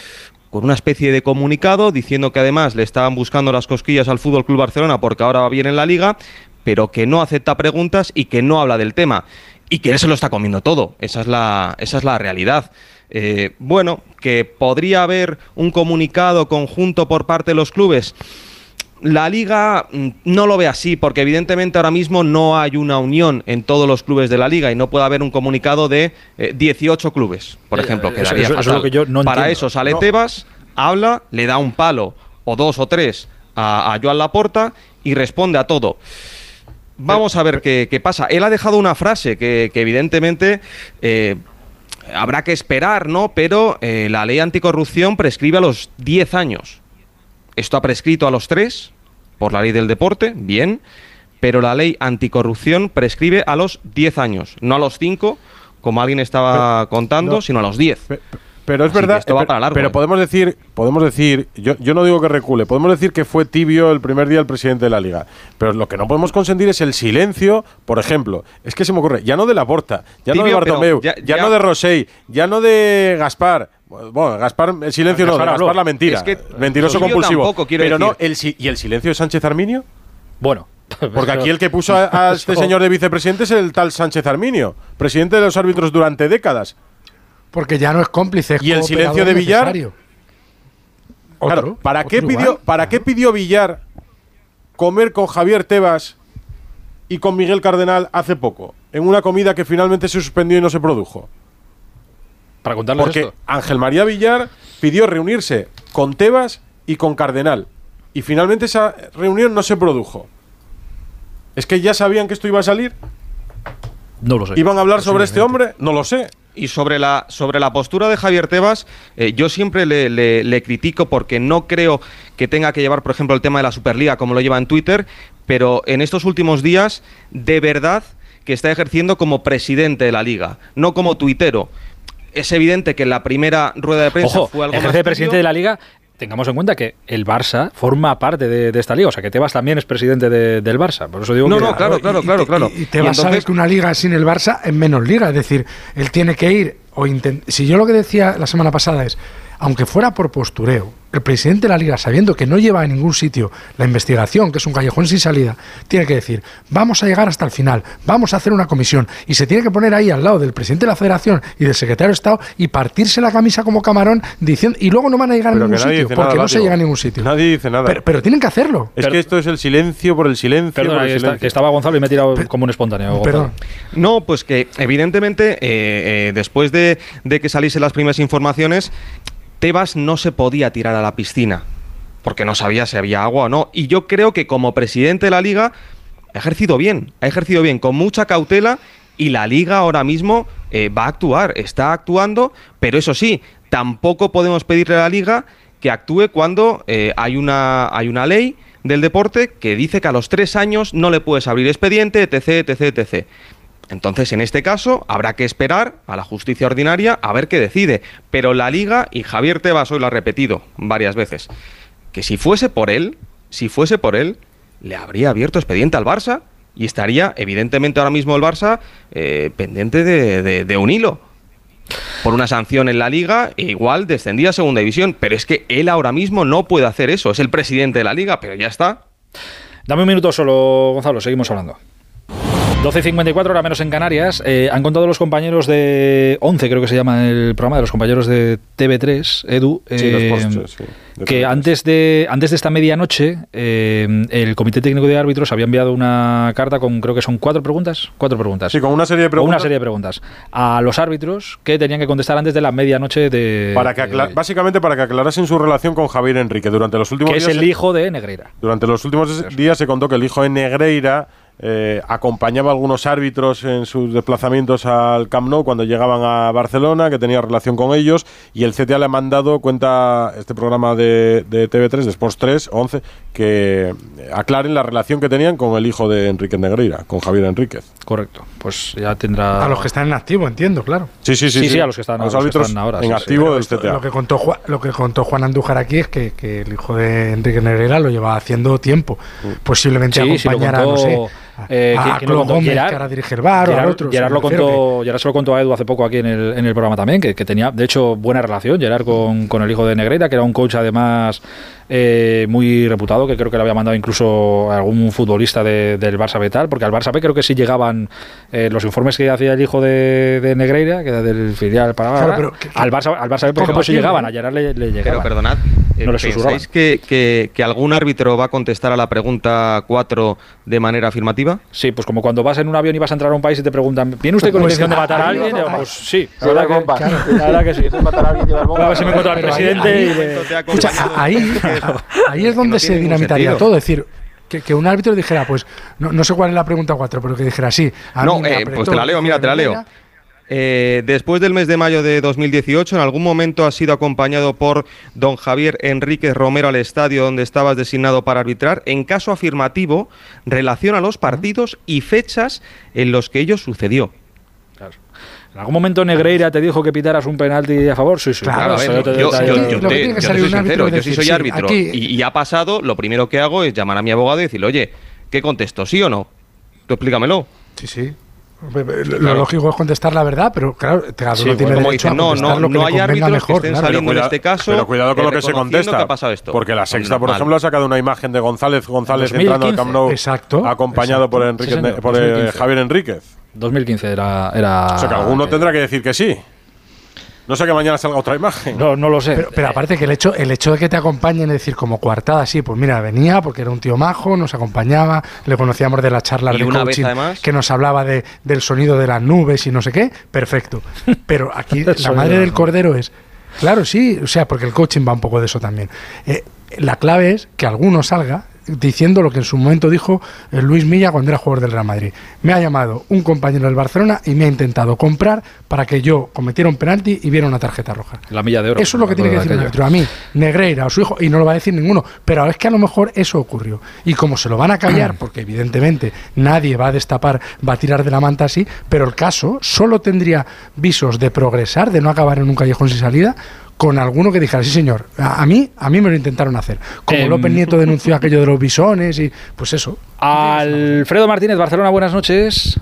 con una especie de comunicado diciendo que además le estaban buscando las cosquillas al Fútbol Club Barcelona porque ahora va bien en la liga, pero que no acepta preguntas y que no habla del tema y que él se lo está comiendo todo. Esa es la, esa es la realidad. Eh, bueno, que podría haber un comunicado conjunto por parte de los clubes la liga mm, no lo ve así, porque evidentemente ahora mismo no hay una unión en todos los clubes de la liga y no puede haber un comunicado de 18 eh, clubes, por eh, ejemplo, que daría Para eso sale Tebas, habla, le da un palo o dos o tres a, a Joan Laporta y responde a todo. vamos a ver qué, pasa. Él ha dejado una frase que, evidentemente eh, habrá que esperar, ¿no? Pero eh, la ley anticorrupción prescribe a los 10 años. Esto ha prescrito a los 3 por la ley del deporte, bien, pero la ley anticorrupción prescribe a los 10 años, no a los 5, como alguien estaba contando, sino a los 10. Pero es verdad, pero, ¿eh? podemos decir, podemos decir, yo, yo no digo que recule, podemos decir que fue tibio el primer día el presidente de la liga. Pero lo que no podemos consentir es el silencio, por ejemplo, es que se me ocurre, ya no de Laporta, ya no de Bartomeu, ya, no de Rosell, ya no de Gaspar, bueno, Gaspar, el silencio no, Gaspar la mentira. Es que mentiroso compulsivo. Pero no, el, ¿y el silencio de Sánchez Arminio? Bueno. [laughs] Porque aquí el que puso a, [laughs] este señor de vicepresidente es el tal Sánchez Arminio, presidente de los árbitros durante décadas. Porque ya no es cómplice. ¿Y el silencio de Villar? ¿para, qué pidió, ¿para qué pidió Villar comer con Javier Tebas y con Miguel Cardenal hace poco? En una comida que finalmente se suspendió y no se produjo. Para contarles Porque Ángel María Villar pidió reunirse con Tebas y con Cardenal. Y finalmente esa reunión no se produjo. ¿Es que ya sabían que esto iba a salir? No lo sé. ¿Iban a hablar sobre este hombre? No lo sé. Y sobre la, sobre la postura de Javier Tebas, eh, yo siempre le, critico porque no creo que tenga que llevar, por ejemplo, el tema de la Superliga como lo lleva en Twitter, pero en estos últimos días, de verdad que está ejerciendo como presidente de la liga, no como tuitero. Es evidente que en la primera rueda de prensa fue algo ejerce de presidente de la liga tengamos en cuenta que el Barça forma parte de, esta liga, o sea que Tebas también es presidente del Barça, por eso digo no, No, claro, claro, claro, claro. Y, Tebas sabe que una liga sin el Barça es menos liga, es decir, él tiene que ir o si yo lo que decía la semana pasada es, aunque fuera por postureo, el presidente de la liga, sabiendo que no lleva a ningún sitio la investigación, que es un callejón sin salida, tiene que decir, vamos a llegar hasta el final, vamos a hacer una comisión, y se tiene que poner ahí al lado del presidente de la federación y del secretario de Estado y partirse la camisa como camarón diciendo, y luego no van a llegar a ningún sitio, porque no se llega a ningún sitio. Nadie dice nada. Pero, tienen que hacerlo. Es que esto es el silencio por el silencio. que estaba Gonzalo y me he tirado como un espontáneo. Perdón. No, pues que evidentemente eh, eh, después de, de que saliesen las primeras informaciones, Tebas no se podía tirar a la piscina, porque no sabía si había agua o no. Y yo creo que como presidente de la liga ha ejercido bien, ha ejercido bien, con mucha cautela, y la liga ahora mismo eh, va a actuar, está actuando, pero eso sí, tampoco podemos pedirle a la liga que actúe cuando eh, hay, una, hay una ley del deporte que dice que a los tres años no le puedes abrir expediente, etc, etc, etc. Entonces, en este caso, habrá que esperar a la justicia ordinaria a ver qué decide. Pero la liga, y Javier Tebas hoy lo ha repetido varias veces, que si fuese por él, si fuese por él, le habría abierto expediente al Barça y estaría, evidentemente, ahora mismo el Barça eh, pendiente de, un hilo. Por una sanción en la liga, e igual descendía a segunda división. Pero es que él ahora mismo no puede hacer eso. Es el presidente de la liga, pero ya está. Dame un minuto solo, Gonzalo, seguimos hablando. 12.54, ahora menos en Canarias. Eh, han contado los compañeros de 11, creo que se llama el programa, de los compañeros de TV3, Edu, eh, que antes de, antes de esta medianoche eh, el Comité Técnico de Árbitros había enviado una carta con, creo que son cuatro preguntas, cuatro preguntas. Sí, con una serie de preguntas. una serie de preguntas a los árbitros que tenían que contestar antes de la medianoche de... Para que básicamente para que aclarasen su relación con Javier Enrique durante los últimos días... Que es el hijo de Negreira. Durante los últimos días se contó que el hijo de Negreira eh, acompañaba a algunos árbitros en sus desplazamientos al Camp Nou cuando llegaban a Barcelona, que tenía relación con ellos, y el CTA le ha mandado, cuenta este programa de, TV3, de Sports 3, 11, que aclaren la relación que tenían con el hijo de Enrique Negreira, con Javier Enríquez. Correcto, pues ya tendrá... A los que están en activo, entiendo, claro. Sí, sí, sí. Sí, a los que están, ahora. En activo del CTA. Lo que, contó Juan, lo que contó Juan Andújar aquí es que, el hijo de Enrique Negreira lo lleva haciendo tiempo. Mm. Posiblemente acompañará, no sé eh, que, lo contó Gerard, que ahora dirige el bar Gerard, o otro. Gerard, lo contó, Gerard se lo contó a Edu hace poco aquí en el, en el programa también, que, que, tenía, de hecho, buena relación Gerard con, con el hijo de Negreira, que era un coach además eh, muy reputado, que creo que le había mandado incluso a algún futbolista del Barça B tal, porque al Barça B creo que sí llegaban eh, los informes que hacía el hijo de, Negreira, que era del filial para al, Barça, al Barça B, por ejemplo, sí llegaban, a Gerard le, llegaban. Pero perdonad, no ¿pensáis que, que, que, algún árbitro va a contestar a la pregunta 4 de manera afirmativa? Sí, pues como cuando vas en un avión y vas a entrar a un país y te preguntan, ¿viene usted con pues intención de matar a alguien? Pues sí, la verdad que sí. [laughs] A si me al presidente y Ahí, ahí es donde se dinamitaría todo. Es decir, que, un árbitro dijera, pues, no, sé cuál es la pregunta 4, pero que dijera, sí. no, eh, pues te la leo, mira, te la leo. Eh, después del mes de mayo de 2018, en algún momento has sido acompañado por don Javier Enríquez Romero al estadio donde estabas designado para arbitrar. En caso afirmativo, relaciona los partidos y fechas en los que ello sucedió. ¿En algún momento Negreira te dijo que pitaras un penalti a favor? Sí, sí. Claro, yo, yo, soy sincero, yo sí soy árbitro y, ha pasado, lo primero que hago es llamar a mi abogado y decirle, oye, ¿qué contesto? ¿Sí o no? Tú explícamelo. Sí, sí. Lo lógico es contestar la verdad, pero claro, cada uno tiene derecho a no, no, no hay árbitros mejor, que estén saliendo en este caso. Pero cuidado con lo que se contesta. porque la Sexta, por ejemplo, ha sacado una imagen de González González entrando al Camp Nou, exacto, acompañado por, Enrique, por eh, Javier Enríquez. 2015 era, era. O sea que alguno tendrá que decir que sí. No sé que mañana salga otra imagen. No, no lo sé. Pero, aparte que el hecho, el hecho de que te acompañen, es decir, como coartada, sí, pues mira, venía porque era un tío majo, nos acompañaba, le conocíamos de la charla de una coaching que nos hablaba de, del sonido de las nubes y no sé qué, perfecto. [laughs] Pero aquí la madre del cordero es, claro, sí, o sea, porque el coaching va un poco de eso también. Eh, la clave es que alguno salga diciendo lo que en su momento dijo eh, Luis Milla cuando era jugador del Real Madrid. Me ha llamado un compañero del Barcelona y me ha intentado comprar para que yo cometiera un penalti y viera una tarjeta roja. La milla de oro. Eso es lo que tiene que decir el árbitro. A mí, Negreira o su hijo, y no lo va a decir ninguno, pero es que a lo mejor eso ocurrió. Y como se lo van a callar, [clears throat] porque evidentemente nadie va a destapar, va a tirar de la manta así, pero el caso solo tendría visos de progresar, de no acabar en un callejón sin salida, con alguno que dijera, sí señor, a, mí, a mí me lo intentaron hacer. Como em, López Nieto denunció aquello de los bisones y pues eso. Alfredo Martínez, Barcelona, buenas noches.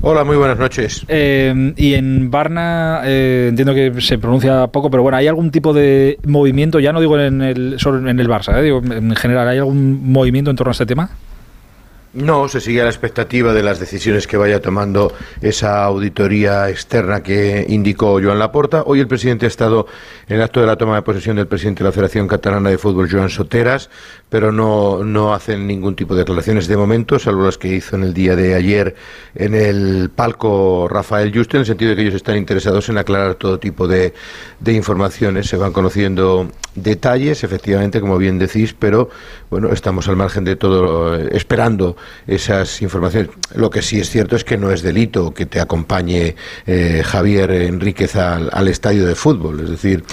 Hola, muy buenas noches. Em, y en Barna, eh, entiendo que se pronuncia poco, pero bueno, ¿hay algún tipo de movimiento, ya no digo en el, solo en el Barça, eh, digo en general, ¿hay algún movimiento en torno a este tema? No, se sigue a la expectativa de las decisiones que vaya tomando esa auditoría externa que indicó Joan Laporta. Hoy el presidente ha estado en el acto de la toma de posesión del presidente de la Federación Catalana de Fútbol, Joan Soteras, pero no, no hacen ningún tipo de declaraciones de momento, salvo las que hizo en el día de ayer en el palco Rafael Juste, en el sentido de que ellos están interesados en aclarar todo tipo de, de informaciones. Se van conociendo detalles, efectivamente, como bien decís, pero bueno, estamos al margen de todo, esperando esas informaciones. Lo que sí es cierto es que no es delito que te acompañe eh, Javier Enríquez al, estadio de fútbol. Es decir,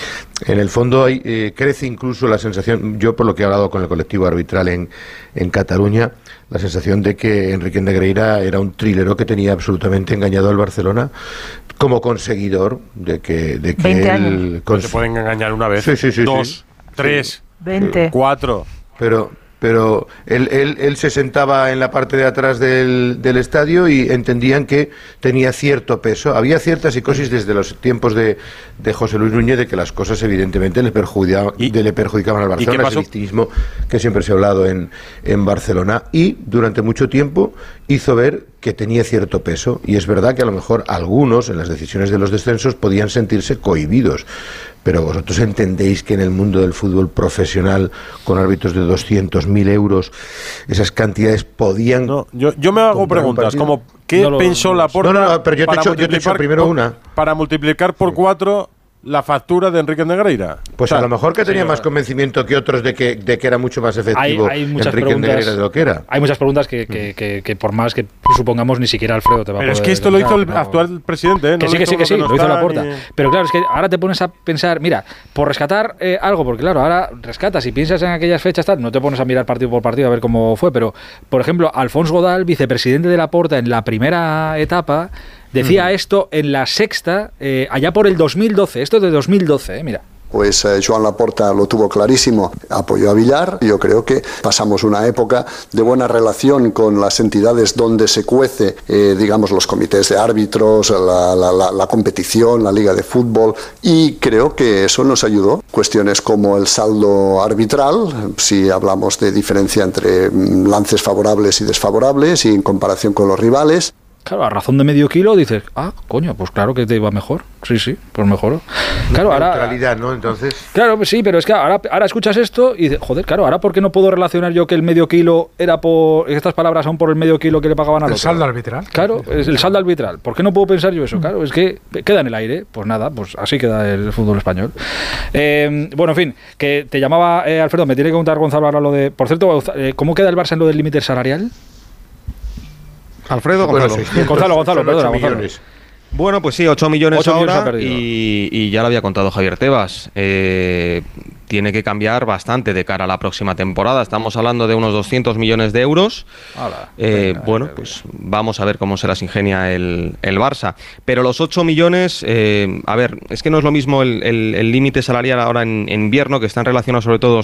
en el fondo hay, eh, crece incluso la sensación, yo por lo que he hablado con el colectivo arbitral en, en Cataluña, la sensación de que Enrique Negreira era un trilero que tenía absolutamente engañado al Barcelona como conseguidor de que, de que él... se pueden engañar una vez, dos, tres, cuatro. Pero pero él, él, él, se sentaba en la parte de atrás del, del, estadio y entendían que tenía cierto peso. Había cierta psicosis desde los tiempos de, de José Luis Núñez de que las cosas evidentemente le, perjudicaban, y, le perjudicaban al Barcelona, el victimismo que siempre se ha hablado en, en Barcelona. Y durante mucho tiempo hizo ver que tenía cierto peso y es verdad que a lo mejor algunos en las decisiones de los descensos podían sentirse cohibidos pero vosotros entendéis que en el mundo del fútbol profesional, con árbitros de 200.000 euros, esas cantidades podían. yo, yo me hago preguntas, como ¿qué pensó la No, no, pero yo te, he hecho, primero una. Para multiplicar por cuatro la factura de Enrique Negreira. Pues a lo mejor que tenía más convencimiento que otros de que, de que era mucho más efectivo Enrique Negreira de lo que era. Hay muchas preguntas que, que, que, por más que supongamos ni siquiera Alfredo te va a Pero es que esto lo hizo el actual presidente, ¿eh? que sí, que sí, que sí, lo hizo la puerta. Pero claro, es que ahora te pones a pensar, mira, por rescatar eh, algo, porque claro, ahora rescatas y piensas en aquellas fechas, tal, no te pones a mirar partido por partido a ver cómo fue, pero por ejemplo, Alfonso Godal, vicepresidente de la Porta en la primera etapa, Decía esto en la sexta, eh, allá por el 2012, esto es de 2012, eh, mira. Pues eh, Joan Laporta lo tuvo clarísimo, apoyó a Villar. Yo creo que pasamos una época de buena relación con las entidades donde se cuece, digamos, los comités de árbitros, la, la, competición, la liga de fútbol, y creo que eso nos ayudó. Cuestiones como el saldo arbitral, si hablamos de diferencia entre mm, lances favorables y desfavorables y en comparación con los rivales. Claro, a razón de medio kilo dices, ah, coño, pues claro que te iba mejor. Sí, sí, pues mejoró. Claro, ahora. ¿no? Entonces. Claro, sí, pero es que ahora, ahora escuchas esto y dices, joder, claro, ahora ¿por qué no puedo relacionar yo que el medio kilo era por. Estas palabras son por el medio kilo que le pagaban a los. El saldo arbitral. Claro, es el saldo arbitral. ¿Por qué no puedo pensar yo eso? Claro, es que queda en el aire. Pues nada, pues así queda el fútbol español. Eh, bueno, en fin, que te llamaba eh, Alfredo, me tiene que contar Gonzalo ahora lo de. Por cierto, eh, ¿cómo queda el Barça en lo del límite salarial? Alfredo Gonzalo. Gonzalo, Gonzalo, perdona, Gonzalo. Bueno, pues sí, 8 millones ahora y, y, ya lo había contado Javier Tebas. Eh, tiene que cambiar bastante de cara a la próxima temporada. Estamos hablando de unos 200 millones de euros. Eh, bueno, pues vamos a ver cómo se las ingenia el, el Barça. Pero los 8 millones, eh, a ver, es que no es lo mismo el límite salarial ahora en, invierno, que están relacionados sobre todo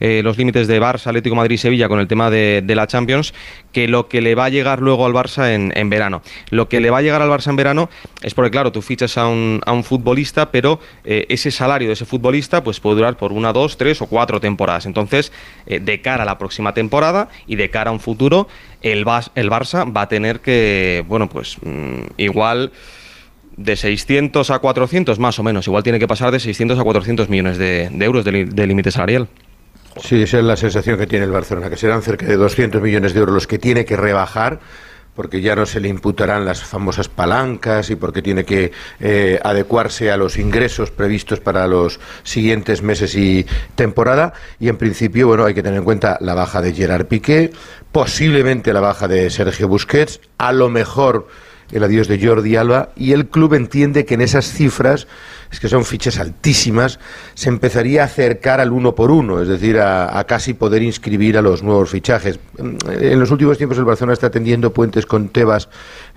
eh, los límites de Barça, Atlético Madrid y Sevilla con el tema de, de, la Champions, que lo que le va a llegar luego al Barça en, en, verano. Lo que le va a llegar al Barça en verano es porque, claro, tú fichas a un, a un futbolista, pero ese salario de ese futbolista pues puede durar por un una, dos, tres o cuatro temporadas. Entonces, eh, de cara a la próxima temporada y de cara a un futuro, el, el Barça va a tener que, bueno, pues mm, igual de 600 a 400 más o menos, igual tiene que pasar de 600 a 400 millones de, euros de límite salarial. Sí, esa es la sensación que tiene el Barcelona, que serán cerca de 200 millones de euros los que tiene que rebajar porque ya no se le imputarán las famosas palancas y porque tiene que eh, adecuarse a los ingresos previstos para los siguientes meses y temporada. Y en principio, bueno, hay que tener en cuenta la baja de Gerard Piqué, posiblemente la baja de Sergio Busquets, a lo mejor el adiós de Jordi Alba, y el club entiende que en esas cifras es que son fichas altísimas, se empezaría a acercar al uno por uno, es decir, a, casi poder inscribir a los nuevos fichajes. En los últimos tiempos el Barcelona está tendiendo puentes con Tebas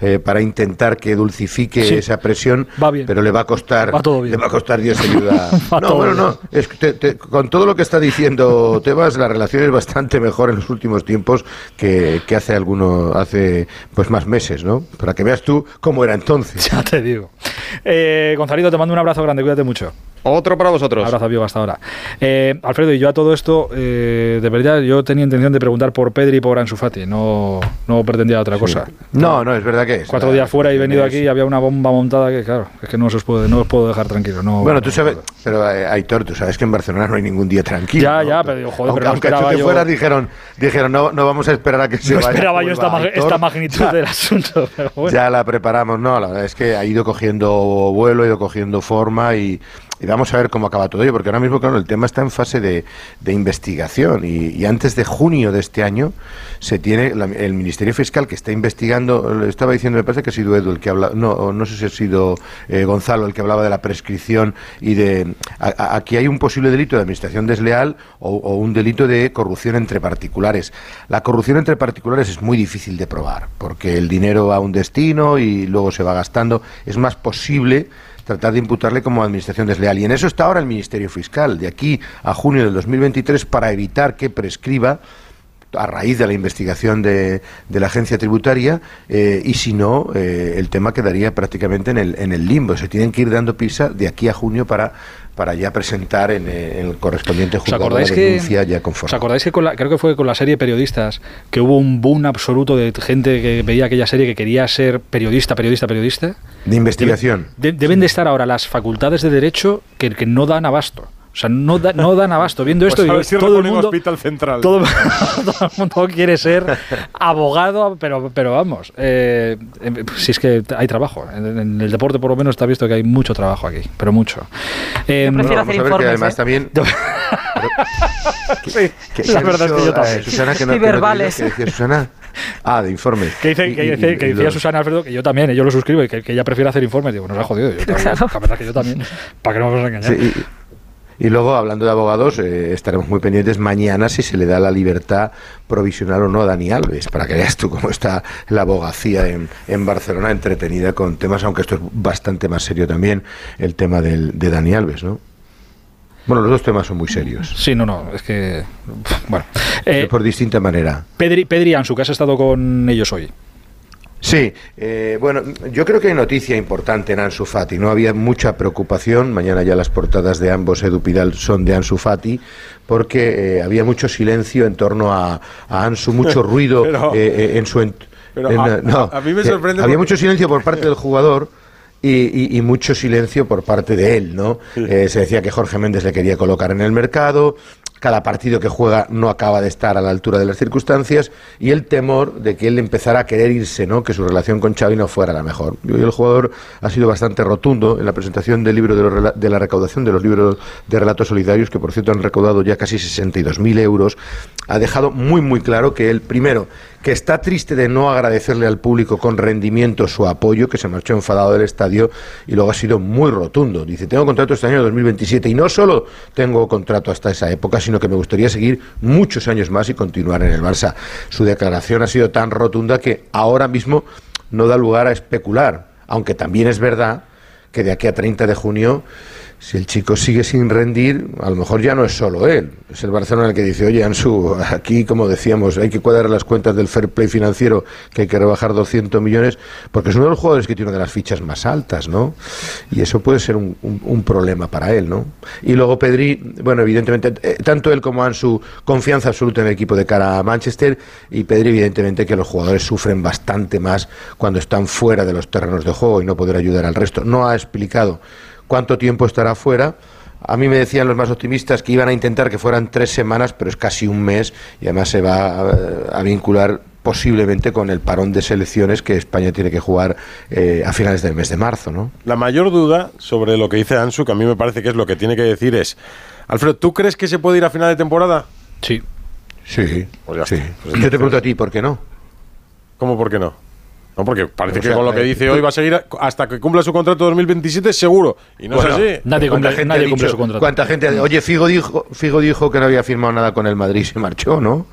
eh, para intentar que dulcifique esa presión, pero le va a costar, le va a costar Dios ayuda. [laughs] no, bueno, no, es con todo lo que está diciendo Tebas, la relación es bastante mejor en los últimos tiempos que, hace alguno, hace pues más meses, ¿no? Para que veas tú cómo era entonces. [laughs] Ya te digo. Eh, Gonzalito, te mando un abrazo grande, cuídate mucho. Otro para vosotros. Abrazo amigo hasta ahora. Eh, Alfredo, y yo a todo esto, eh, de verdad, yo tenía intención de preguntar por Pedri y por Ansu Fati, no, no pretendía otra cosa. No, no, es verdad que es. Cuatro días fuera y venido aquí y había una bomba montada que, claro, es que no os, puedo, no os puedo dejar tranquilo. No, bueno, tú sabes, pero eh, Aitor, tú sabes que en Barcelona no hay ningún día tranquilo. Ya, ya, pero digo, joder, aunque, pero aunque fuera dijeron, dijeron no, no vamos a esperar a que se no vaya. esperaba yo esta, magnitud [laughs] del asunto. Ya la preparamos, no, la verdad es que ha ido cogiendo vuelo, ha ido cogiendo forma y vamos a ver cómo acaba todo ello, porque ahora mismo, claro, el tema está en fase de, de investigación y, antes de junio de este año se tiene el Ministerio Fiscal que está investigando, estaba diciendo, me parece que ha sido Edu el que habla, no, no sé si ha sido eh, Gonzalo el que hablaba de la prescripción y de aquí hay un posible delito de administración desleal o un delito de corrupción entre particulares. La corrupción entre particulares es muy difícil de probar, porque el dinero va a un destino y luego se va gastando. Es más posible tratar de imputarle como administración desleal. Y en eso está ahora el Ministerio Fiscal, de aquí a junio del 2023, para evitar que prescriba a raíz de la investigación de, de la agencia tributaria eh, y si no, eh, el tema quedaría prácticamente en el, en el limbo. Se tienen que ir dando pisa de aquí a junio para para ya presentar en, eh, el correspondiente juzgado la denuncia ya conforme. ¿Os acordáis que creo que fue con la serie Periodistas que hubo un boom absoluto de gente que veía aquella serie que quería ser periodista, periodista, periodista? De investigación. deben de estar ahora las facultades de derecho que, que no dan abasto. O sea, no, no dan abasto. Viendo esto, pues todo, el mundo, hospital central. [laughs] Todo, el mundo quiere ser abogado, pero, pero vamos, eh, em, si es que hay trabajo. En, el deporte, por lo menos, está visto que hay mucho trabajo aquí, pero mucho. Eh, prefiero hacer informes, que además ¿eh? también. [laughs] sí, la verdad es que yo también. Susana, que no, y verbales. Que decía Susana. Ah, de informes. Que, dice, que, dice, que decía Susana Alfredo que yo también, yo lo suscribo y que, ella prefiere hacer informes. Digo, nos ha jodido. Yo [laughs] también, la verdad que yo también. ¿Para que no vamos a engañar? Sí, y luego, hablando de abogados, eh, estaremos muy pendientes mañana si se le da la libertad provisional o no a Dani Alves, para que veas tú cómo está la abogacía en, en Barcelona entretenida con temas, aunque esto es bastante más serio también, el tema del, de Dani Alves, ¿no? Bueno, los dos temas son muy serios. Sí, no, no, es que. Bueno. Eh, por distinta manera. Pedri, Pedri Ansu, que has estado con ellos hoy. Sí, eh, bueno, yo creo que hay noticia importante en Ansu Fati. No había mucha preocupación. Mañana ya las portadas de ambos Edu Pidal son de Ansu Fati, porque eh, había mucho silencio en torno a, Ansu, mucho [laughs] ruido eh, en su a, mí me sorprende. Había mucho silencio por parte del jugador. Y, mucho silencio por parte de él, ¿no? Eh, se decía que Jorge Méndez le quería colocar en el mercado, cada partido que juega no acaba de estar a la altura de las circunstancias y el temor de que él empezara a querer irse, ¿no? que su relación con Xavi no fuera la mejor. Y el jugador ha sido bastante rotundo en la presentación del libro de, la recaudación de los libros de relatos solidarios, que por cierto han recaudado ya casi 62.000 euros, ha dejado muy muy claro que él, primero, que está triste de no agradecerle al público con rendimiento su apoyo, que se marchó enfadado del estadio y luego ha sido muy rotundo. Dice, tengo contrato este año 2027 y no solo tengo contrato hasta esa época, sino que me gustaría seguir muchos años más y continuar en el Barça. Su declaración ha sido tan rotunda que ahora mismo no da lugar a especular, aunque también es verdad que de aquí a 30 de junio si el chico sigue sin rendir, a lo mejor ya no es solo él. Es el Barcelona el que dice, oye, Ansu, aquí, como decíamos, hay que cuadrar las cuentas del fair play financiero, que hay que rebajar 200 millones, porque es uno de los jugadores que tiene una de las fichas más altas, ¿no? Y eso puede ser un, problema para él, ¿no? Y luego Pedri, bueno, evidentemente, eh, tanto él como Ansu, confianza absoluta en el equipo de cara a Manchester, y Pedri, evidentemente, que los jugadores sufren bastante más cuando están fuera de los terrenos de juego y no poder ayudar al resto. No ha explicado cuánto tiempo estará fuera. A mí me decían los más optimistas que iban a intentar que fueran tres semanas, pero es casi un mes y además se va a, vincular posiblemente con el parón de selecciones que España tiene que jugar eh, a finales del mes de marzo, ¿no? La mayor duda sobre lo que dice Ansu, que a mí me parece que es lo que tiene que decir es, Alfredo, ¿tú crees que se puede ir a final de temporada? Sí. Sí, pues sí. Pues Yo te pregunto a ti, ¿por qué no? ¿Cómo por qué no? No, porque parece que con lo que dice hoy va a seguir hasta que cumpla su contrato 2027 seguro. Y no es así. Nadie cumple, nadie cumple su contrato. ¿Cuánta gente? Oye, Figo dijo, Figo dijo que no había firmado nada con el Madrid y se marchó, ¿no?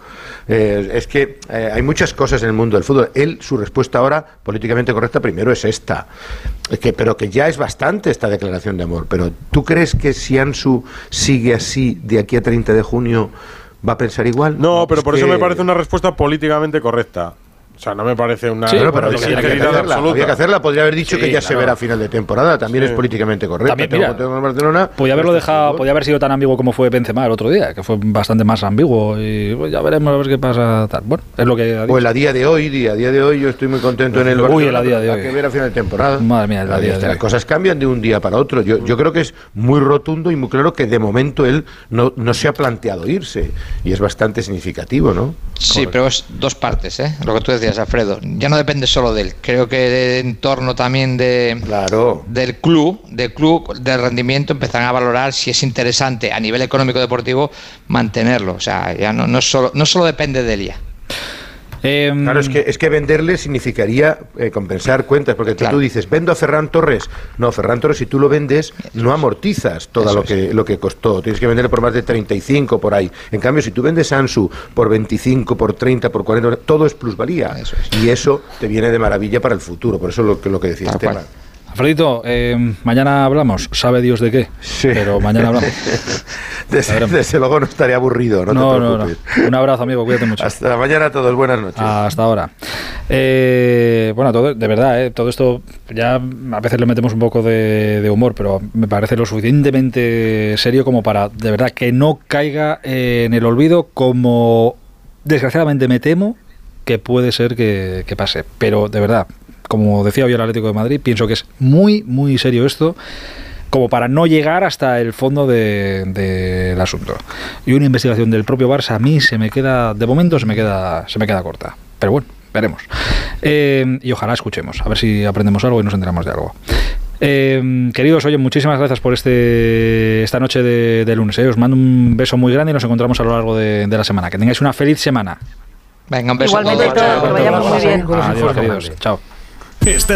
Eh, es que eh, hay muchas cosas en el mundo del fútbol. Él, su respuesta ahora, políticamente correcta, primero es esta. que, pero que ya es bastante esta declaración de amor. Pero ¿tú crees que si Ansu sigue así de aquí a 30 de junio va a pensar igual? No, pero por eso me parece una respuesta políticamente correcta. O sea, no me parece una sí, pero había, que hacerla, había que hacerla. Podría haber dicho que ya se verá a final de temporada. También es políticamente correcto. También, mira, Barcelona, podía haberlo dejado, podía haber sido tan ambiguo como fue Benzema el otro día, que fue bastante más ambiguo. Y pues, ya veremos a ver qué pasa. Bueno, es lo que. Ha Pues a día de hoy, día, día de hoy, yo estoy muy contento en el Barcelona. Uy, el día de hoy. Hay que ver a final de temporada. Madre mía, el día de Las cosas cambian de un día para otro. Yo, yo creo que es muy rotundo y muy claro que de momento él no, no se ha planteado irse. Y es bastante significativo, ¿no? Sí, pero es dos partes, ¿eh? Lo que tú decías, Alfredo ya no depende solo de él. Creo que de entorno también de claro. del club, del club de rendimiento empezarán a valorar si es interesante a nivel económico deportivo mantenerlo. O sea, ya no, no solo no solo depende de él ya. Em, claro, es que, es que venderle significaría eh, compensar cuentas, porque tú dices, vendo a Ferran Torres. No, Ferran Torres, si tú lo vendes, no amortizas todo lo que, lo que costó. Tienes que venderle por más de 35 por ahí. En cambio, si tú vendes Ansu por 25, por 30, por 40, todo es plusvalía. Y eso te viene de maravilla para el futuro. Por eso lo, lo que decía Esteban. Alfredito, eh, mañana hablamos, sabe Dios de qué, sí. pero mañana hablamos. [laughs] desde, luego no estaría aburrido, no, te preocupes. No, Un abrazo, amigo, cuídate mucho. Hasta mañana a todos, buenas noches. Hasta ahora. Eh, bueno, todo, de verdad, eh, todo esto ya a veces le metemos un poco de, de, humor, pero me parece lo suficientemente serio como para, de verdad, que no caiga en el olvido como desgraciadamente me temo que puede ser que, que pase. Pero de verdad, como decía hoy el Atlético de Madrid, pienso que es muy, muy serio esto como para no llegar hasta el fondo del asunto. Y una investigación del propio Barça a mí se me queda, de momento se me queda, se me queda corta. Pero bueno, veremos. Eh, y ojalá escuchemos, a ver si aprendemos algo y nos enteramos de algo. Eh, queridos, oye, muchísimas gracias por este esta noche de, lunes. Eh. Os mando un beso muy grande y nos encontramos a lo largo de, la semana. Que tengáis una feliz semana. Venga, un beso. Igualmente, que vayamos muy bien. Adiós, queridos. Chao. Este